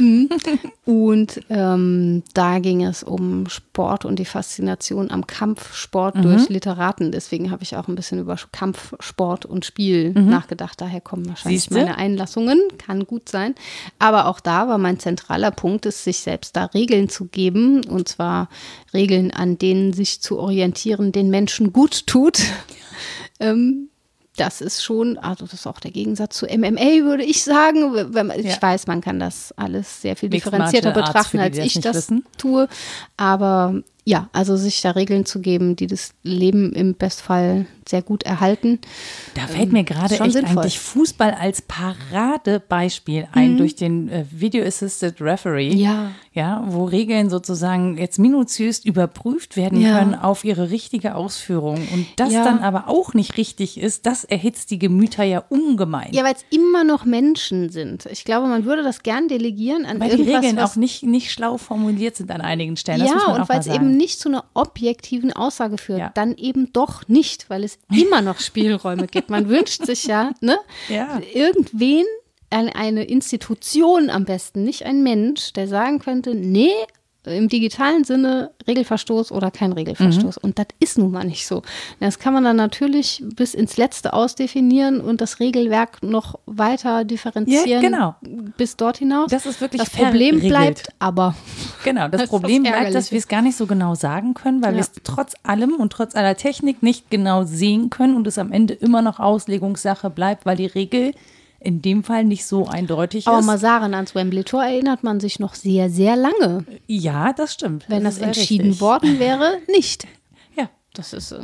Und ähm, da ging es um Sport und die Faszination am Mhm. Kampfsport durch Literaten. Deswegen habe ich auch ein bisschen über Kampfsport und Spiel nachgedacht. Daher kommen wahrscheinlich Mhm. Siehste? meine Einlassungen. Kann gut sein. Aber auch da war mein zentraler Punkt, es sich selbst da Regeln zu geben. Und zwar Regeln, an denen sich zu orientieren, den Menschen gut tut. ähm, das ist schon, also das ist auch der Gegensatz zu MMA, würde ich sagen. Man, Ja. Ich weiß, man kann das alles sehr viel Mixed differenzierter Martial Arts, betrachten, für die, als ich das wissen. tue. Aber ja, also sich da Regeln zu geben, die das Leben im Bestfall sehr gut erhalten. Da fällt mir gerade Ähm, schon echt sinnvoll. eigentlich Fußball als Paradebeispiel ein durch den äh, Video Assisted Referee. Mhm. Ja. Ja, wo Regeln sozusagen jetzt minutiös überprüft werden Ja. können auf ihre richtige Ausführung. Und das Ja. dann aber auch nicht richtig ist, das erhitzt die Gemüter ja ungemein. Ja, weil es immer noch Menschen sind. Ich glaube, man würde das gern delegieren an weil die irgendwas, Regeln was auch nicht, nicht schlau formuliert sind an einigen Stellen. Das ja, und weil es eben nicht zu einer objektiven Aussage führt, Ja. dann eben doch nicht, weil es immer noch Spielräume gibt. Man wünscht sich ja, ne, Ja. irgendwen, eine Institution am besten, nicht ein Mensch, der sagen könnte, nee, im digitalen Sinne Regelverstoß oder kein Mhm. Regelverstoß. Und das ist nun mal nicht so. Das kann man dann natürlich bis ins Letzte ausdefinieren und das Regelwerk noch weiter differenzieren. Ja, genau. Bis dort hinaus. Das ist wirklich das Problem bleibt aber. Genau, das, Das Problem das bleibt, dass wir es gar nicht so genau sagen können, weil Ja. wir es trotz allem und trotz aller Technik nicht genau sehen können und es am Ende immer noch Auslegungssache bleibt, weil die Regel in dem Fall nicht so eindeutig Aber ist. mal sagen, ans Wembley Tor erinnert man sich noch sehr, sehr lange. ja, das stimmt. Wenn das, ist sehr entschieden richtig. worden wäre, nicht. Ja, Das ist äh,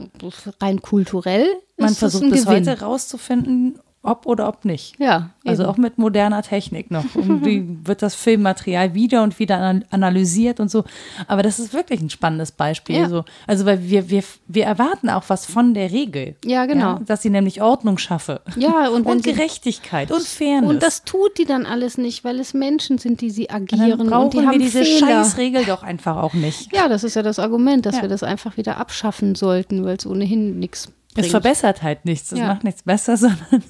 rein kulturell. man ist das versucht bis Gewinn. heute rauszufinden, ob oder ob nicht. Ja, Also eben. auch mit moderner Technik noch. Irgendwie wird das Filmmaterial wieder und wieder anal- analysiert und so. Aber das ist wirklich ein spannendes Beispiel. Ja. So. Also weil wir, wir, wir erwarten auch was von der Regel. Ja, genau. dass sie nämlich Ordnung schaffe. Ja, und Und sie- Gerechtigkeit und Fairness. Und das tut die dann alles nicht, weil es Menschen sind, die sie dann agieren und brauchen die wir haben diese Fehler. Scheißregel doch einfach auch nicht. Ja, das ist ja das Argument, dass Ja. wir das einfach wieder abschaffen sollten, weil es ohnehin nichts Es bringt. verbessert halt nichts. Es Ja. macht nichts besser, sondern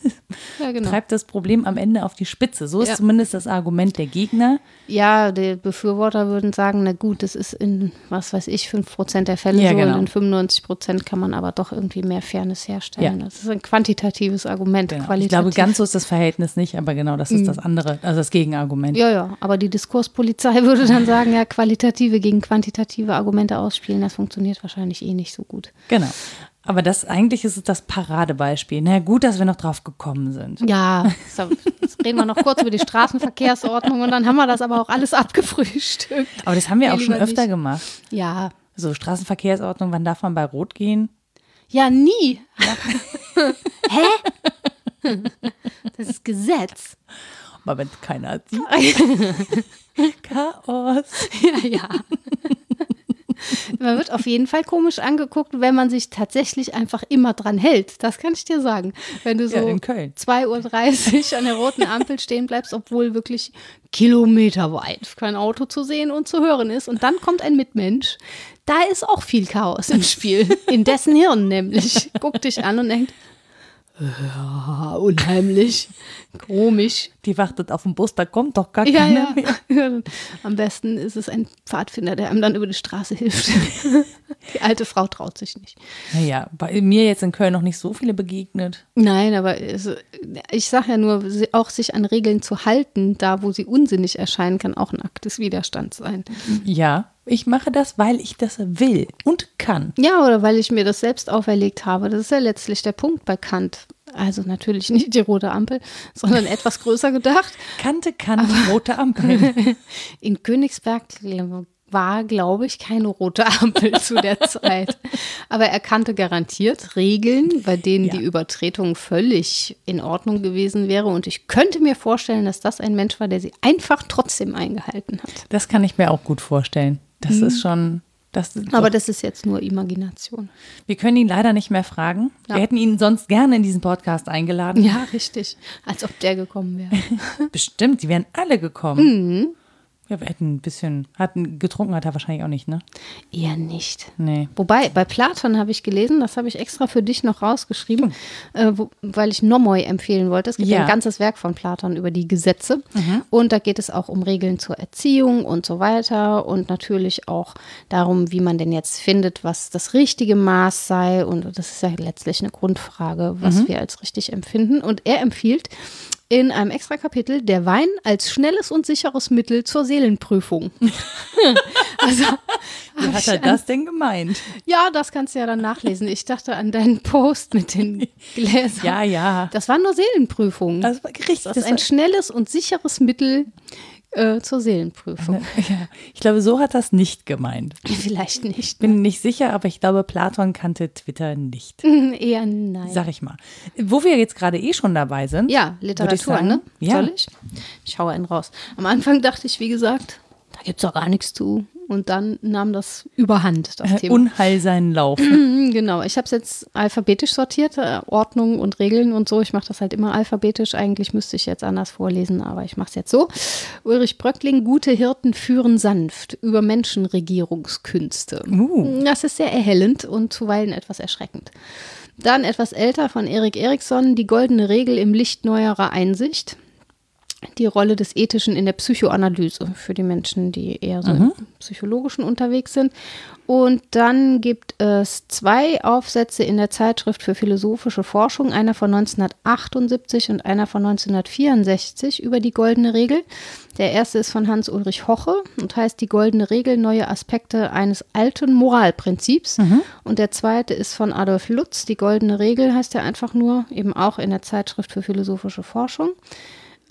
ja, genau. treibt das Problem am Ende auf die Spitze. So ist Ja. zumindest das Argument der Gegner. Ja, die Befürworter würden sagen, na gut, das ist in, was weiß ich, 5% der Fälle so genau. und in 95% kann man aber doch irgendwie mehr Fairness herstellen. Das ist ein quantitatives Argument. Genau. Ich glaube, ganz so ist das Verhältnis nicht, aber genau das ist das andere, also das Gegenargument. Ja, ja, aber die Diskurspolizei würde dann sagen, ja, qualitative gegen quantitative Argumente ausspielen, das funktioniert wahrscheinlich eh nicht so gut. Genau. Aber das eigentlich ist es das Paradebeispiel. Na gut, dass wir noch drauf gekommen sind. Ja, jetzt reden wir noch kurz über die Straßenverkehrsordnung und dann haben wir das aber auch alles abgefrühstückt. Aber das haben wir Nee, auch schon öfter nicht. gemacht. Ja, So Straßenverkehrsordnung, wann darf man bei Rot gehen? ja, nie. Hä? Das ist Gesetz. Aber wenn keiner sieht. Chaos. Ja, ja. Man wird auf jeden Fall komisch angeguckt, wenn man sich tatsächlich einfach immer dran hält. Das kann ich dir sagen. Wenn du so Ja, in Köln. 2.30 Uhr an der roten Ampel stehen bleibst, obwohl wirklich kilometerweit kein Auto zu sehen und zu hören ist. Und dann kommt ein Mitmensch. Da ist auch viel Chaos im Spiel. In dessen Hirn nämlich. Guckt dich an und denkt, ja, unheimlich, komisch. Die wartet auf den Bus, da kommt doch gar Ja, keiner ja. mehr. Am besten ist es ein Pfadfinder, der einem dann über die Straße hilft. Die alte Frau traut sich nicht. Naja, bei mir jetzt in Köln noch nicht so viele begegnet. Nein, aber ich sage ja nur, auch sich an Regeln zu halten, da wo sie unsinnig erscheinen, kann auch ein Akt des Widerstands sein. Ja, ich mache das, weil ich das will und kann. Ja, oder weil ich mir das selbst auferlegt habe. Das ist ja letztlich der Punkt bei Kant. Also natürlich nicht die rote Ampel, sondern etwas größer gedacht. Kannte, kann, rote Ampel. In Königsberg war, glaube ich, keine rote Ampel zu der Zeit. Aber er kannte garantiert Regeln, bei denen Ja. die Übertretung völlig in Ordnung gewesen wäre. Und ich könnte mir vorstellen, dass das ein Mensch war, der sie einfach trotzdem eingehalten hat. Das kann ich mir auch gut vorstellen. Das ist schon. Das. Aber doch- das ist jetzt nur Imagination. wir können ihn leider nicht mehr fragen. Ja. Wir hätten ihn sonst gerne in diesen Podcast eingeladen. Ja, richtig. Als ob der gekommen wäre. Bestimmt, die wären alle gekommen. Mhm. Ja, wir hätten ein bisschen, hatten getrunken hat er wahrscheinlich auch nicht, ne? Eher nicht. Nee. Wobei, bei Platon habe ich gelesen, das habe ich extra für dich noch rausgeschrieben, äh, wo, weil ich Nomoi empfehlen wollte. Es gibt ja. Ein ganzes Werk von Platon über die Gesetze. Und da geht es auch um Regeln zur Erziehung und so weiter. Und natürlich auch darum, wie man denn jetzt findet, was das richtige Maß sei. Und das ist ja letztlich eine Grundfrage, was wir als richtig empfinden. Und er empfiehlt, in einem extra Kapitel der Wein als schnelles und sicheres Mittel zur Seelenprüfung. also, Wie hat er das denn gemeint? Ja, das kannst du ja dann nachlesen. Ich dachte an deinen Post mit den Gläsern. Ja, ja. Das war nur Seelenprüfung. Das war richtig. Das ist ein schnelles und sicheres Mittel äh, zur Seelenprüfung. Ja, ich glaube, so hat das nicht gemeint. Vielleicht nicht. Bin nicht sicher, aber ich glaube, Platon kannte Twitter nicht. Eher nein. Sag ich mal. Wo wir jetzt gerade eh schon dabei sind. Ja, Literatur, sagen, ne? ja. Soll ich? Ich schaue einen raus. Am Anfang dachte ich, wie gesagt, da gibt es doch gar nichts zu. Und dann nahm das überhand, das Äh, Thema. Unheil seinen Lauf. Mhm, Genau, ich habe es jetzt alphabetisch sortiert, äh, Ordnung und Regeln und so. Ich mache das halt immer alphabetisch. Eigentlich müsste ich jetzt anders vorlesen, aber ich mache es jetzt so. Ulrich Bröckling, gute Hirten führen sanft über Menschenregierungskünste. Uh. Das ist sehr erhellend und zuweilen etwas erschreckend. Dann etwas älter von Erik Eriksson, die goldene Regel im Licht neuerer Einsicht. Die Rolle des Ethischen in der Psychoanalyse für die Menschen, die eher so im Psychologischen unterwegs sind. Und dann gibt es zwei Aufsätze in der Zeitschrift für philosophische Forschung, einer von 1978 und einer von 1964 über die goldene Regel. Der erste ist von Hans-Ulrich Hoche und heißt Die goldene Regel, neue Aspekte eines alten Moralprinzips. Und der zweite ist von Adolf Lutz, Die goldene Regel heißt er einfach nur, eben auch in der Zeitschrift für philosophische Forschung.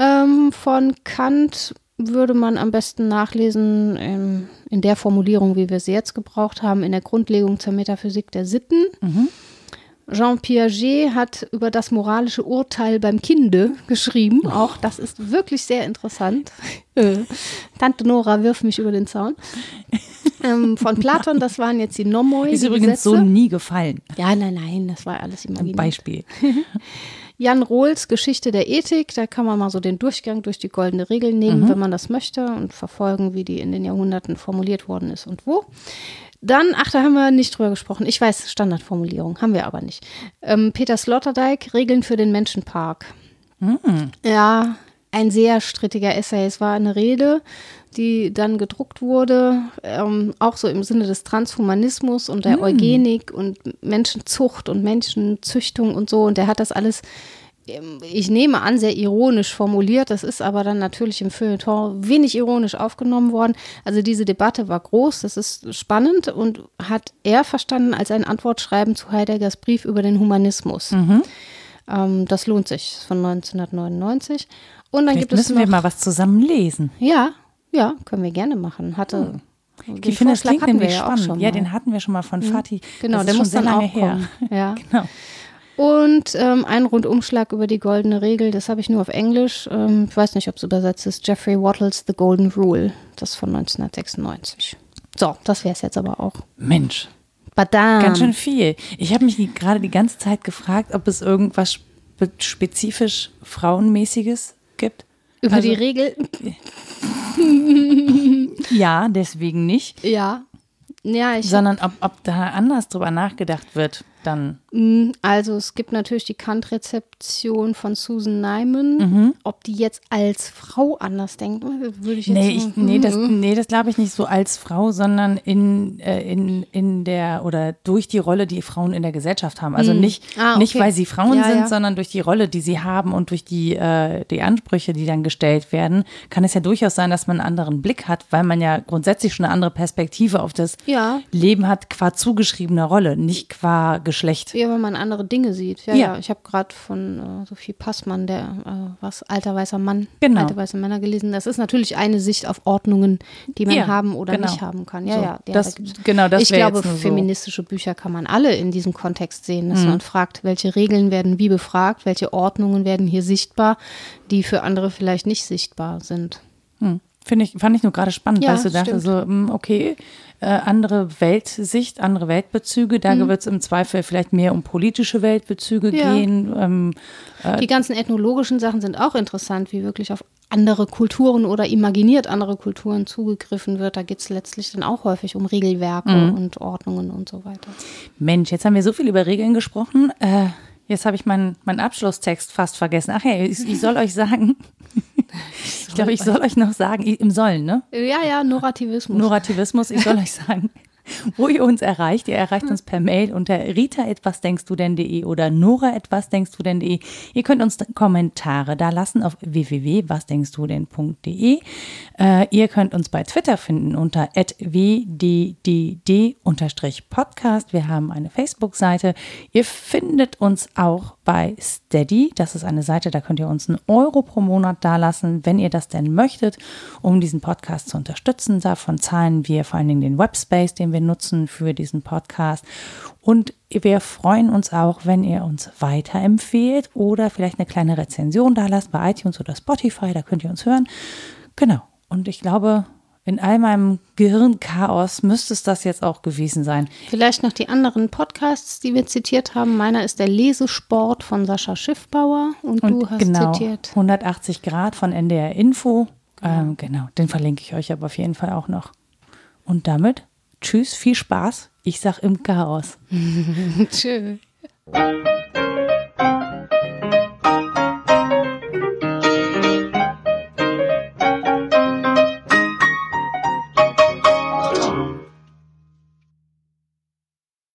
Ähm, von Kant würde man am besten nachlesen ähm, in der Formulierung, wie wir sie jetzt gebraucht haben, in der Grundlegung zur Metaphysik der Sitten. Jean Piaget hat über das moralische Urteil beim Kinde geschrieben. Auch das ist wirklich sehr interessant. Äh, Tante Nora wirft mich über den Zaun. Ähm, von Platon, das waren jetzt die Nomoi. Ist die übrigens so Gesetze. nie gefallen. Ja, nein, nein, das war alles Ein imaginiert. Beispiel. Jan Rohls Geschichte der Ethik, da kann man mal so den Durchgang durch die goldene Regel nehmen, wenn man das möchte und verfolgen, wie die in den Jahrhunderten formuliert worden ist und wo. Dann, ach, da haben wir nicht drüber gesprochen. Ich weiß, Standardformulierung, haben wir aber nicht. Ähm, Peter Sloterdijk, Regeln für den Menschenpark. Ja, ein sehr strittiger Essay. Es war eine Rede, die dann gedruckt wurde, ähm, auch so im Sinne des Transhumanismus und der Eugenik und Menschenzucht und Menschenzüchtung und so. Und der hat das alles, ähm, ich nehme an, sehr ironisch formuliert. Das ist aber dann natürlich im Feuilleton wenig ironisch aufgenommen worden. Also diese Debatte war groß, das ist spannend und hat er verstanden als ein Antwortschreiben zu Heideggers Brief über den Humanismus. Ähm, das lohnt sich, von 1999. Und dann Vielleicht gibt es müssen noch, wir mal was zusammen lesen. ja, ja, können wir gerne machen. Hatte. den Ich finde, das Vorschlag klingt hatten wir nämlich ja spannend. schon Ja, mal. den hatten wir schon mal von Fatih. Genau, das der muss dann auch her. kommen. Ja. Genau. Und ähm, ein Rundumschlag über die goldene Regel, das habe ich nur auf Englisch. Ähm, ich weiß nicht, ob es übersetzt ist. Jeffrey Wattles The Golden Rule, das von 1996. So, das wäre es jetzt aber auch. Mensch, Badam. ganz schön viel. Ich habe mich gerade die ganze Zeit gefragt, ob es irgendwas spe spezifisch Frauenmäßiges gibt. Über Also- die Regel, Ja, deswegen nicht. ja. Ja, ich Sondern ob, ob da anders drüber nachgedacht wird, dann. Mm, Also es gibt natürlich die Kant-Rezeption von Susan Nyman. Mhm. Ob die jetzt als Frau anders denkt, würde ich jetzt Nee, ich, nee, das, nee, das glaube ich nicht so als Frau, sondern in, äh, in, in der oder durch die Rolle, die Frauen in der Gesellschaft haben. Also nicht, Ah, nicht okay. weil sie Frauen Ja, sind, ja. sondern durch die Rolle, die sie haben und durch die, äh, die Ansprüche, die dann gestellt werden, kann es ja durchaus sein, dass man einen anderen Blick hat, weil man ja grundsätzlich schon eine andere Perspektive auf das Ja. Leben hat, qua zugeschriebener Rolle, nicht qua Geschlecht. Ja, wenn man andere Dinge sieht. Ja, Ja. ja. Ich habe gerade von äh, Sophie Passmann, der äh, was alter weißer Mann, Genau. alte weiße Männer gelesen. Das ist natürlich eine Sicht auf Ordnungen, die man Ja, haben oder genau. nicht haben kann. Ja, So, ja. das- da genau, das Ich glaube, nur so. feministische Bücher kann man alle in diesem Kontext sehen, Mhm. dass man fragt, welche Regeln werden wie befragt, welche Ordnungen werden hier sichtbar, die für andere vielleicht nicht sichtbar sind. Hm. Finde ich, fand ich nur gerade spannend, Ja, weil ich so dachte, so, hm, okay, äh, andere Weltsicht, andere Weltbezüge, da wird es im Zweifel vielleicht mehr um politische Weltbezüge Mhm. Ja. gehen. Ähm, Die ganzen ethnologischen Sachen sind auch interessant, wie wirklich auf andere Kulturen oder imaginiert andere Kulturen zugegriffen wird. Da geht es letztlich dann auch häufig um Regelwerke Mhm. und Ordnungen und so weiter. Mensch, jetzt haben wir so viel über Regeln gesprochen. Äh, jetzt habe ich meinen meinen Abschlusstext fast vergessen. Ach hey, ich, ich soll euch sagen, ich glaube, ich soll euch noch sagen, im Sollen, ne? Ja, ja, Norativismus. Norativismus, ich soll euch sagen, wo ihr uns erreicht. Ihr erreicht uns per Mail unter rita.wasdenkstu.de oder nora.wasdenkstu.de. Ihr könnt uns Kommentare da lassen auf www.wasdenkstu.de. Äh, ihr könnt uns bei Twitter finden unter wddd-podcast. Wir haben eine Facebook-Seite. Ihr findet uns auch bei Steady. Das ist eine Seite, da könnt ihr uns einen Euro pro Monat dalassen, wenn ihr das denn möchtet, um diesen Podcast zu unterstützen. Davon zahlen wir vor allen Dingen den Webspace, den wir nutzen für diesen Podcast. Und wir freuen uns auch, wenn ihr uns weiterempfehlt oder vielleicht eine kleine Rezension da lasst bei iTunes oder Spotify, da könnt ihr uns hören. Genau. Und ich glaube, in all meinem Gehirnchaos müsste es das jetzt auch gewesen sein. Vielleicht noch die anderen Podcasts, die wir zitiert haben. Meiner ist der Lesesport von Sascha Schiffbauer und, und du hast genau, zitiert 180 Grad von NDR Info. Ähm, genau, den verlinke ich euch aber auf jeden Fall auch noch. Und damit, tschüss, viel Spaß. Ich sag im Chaos. Tschüss.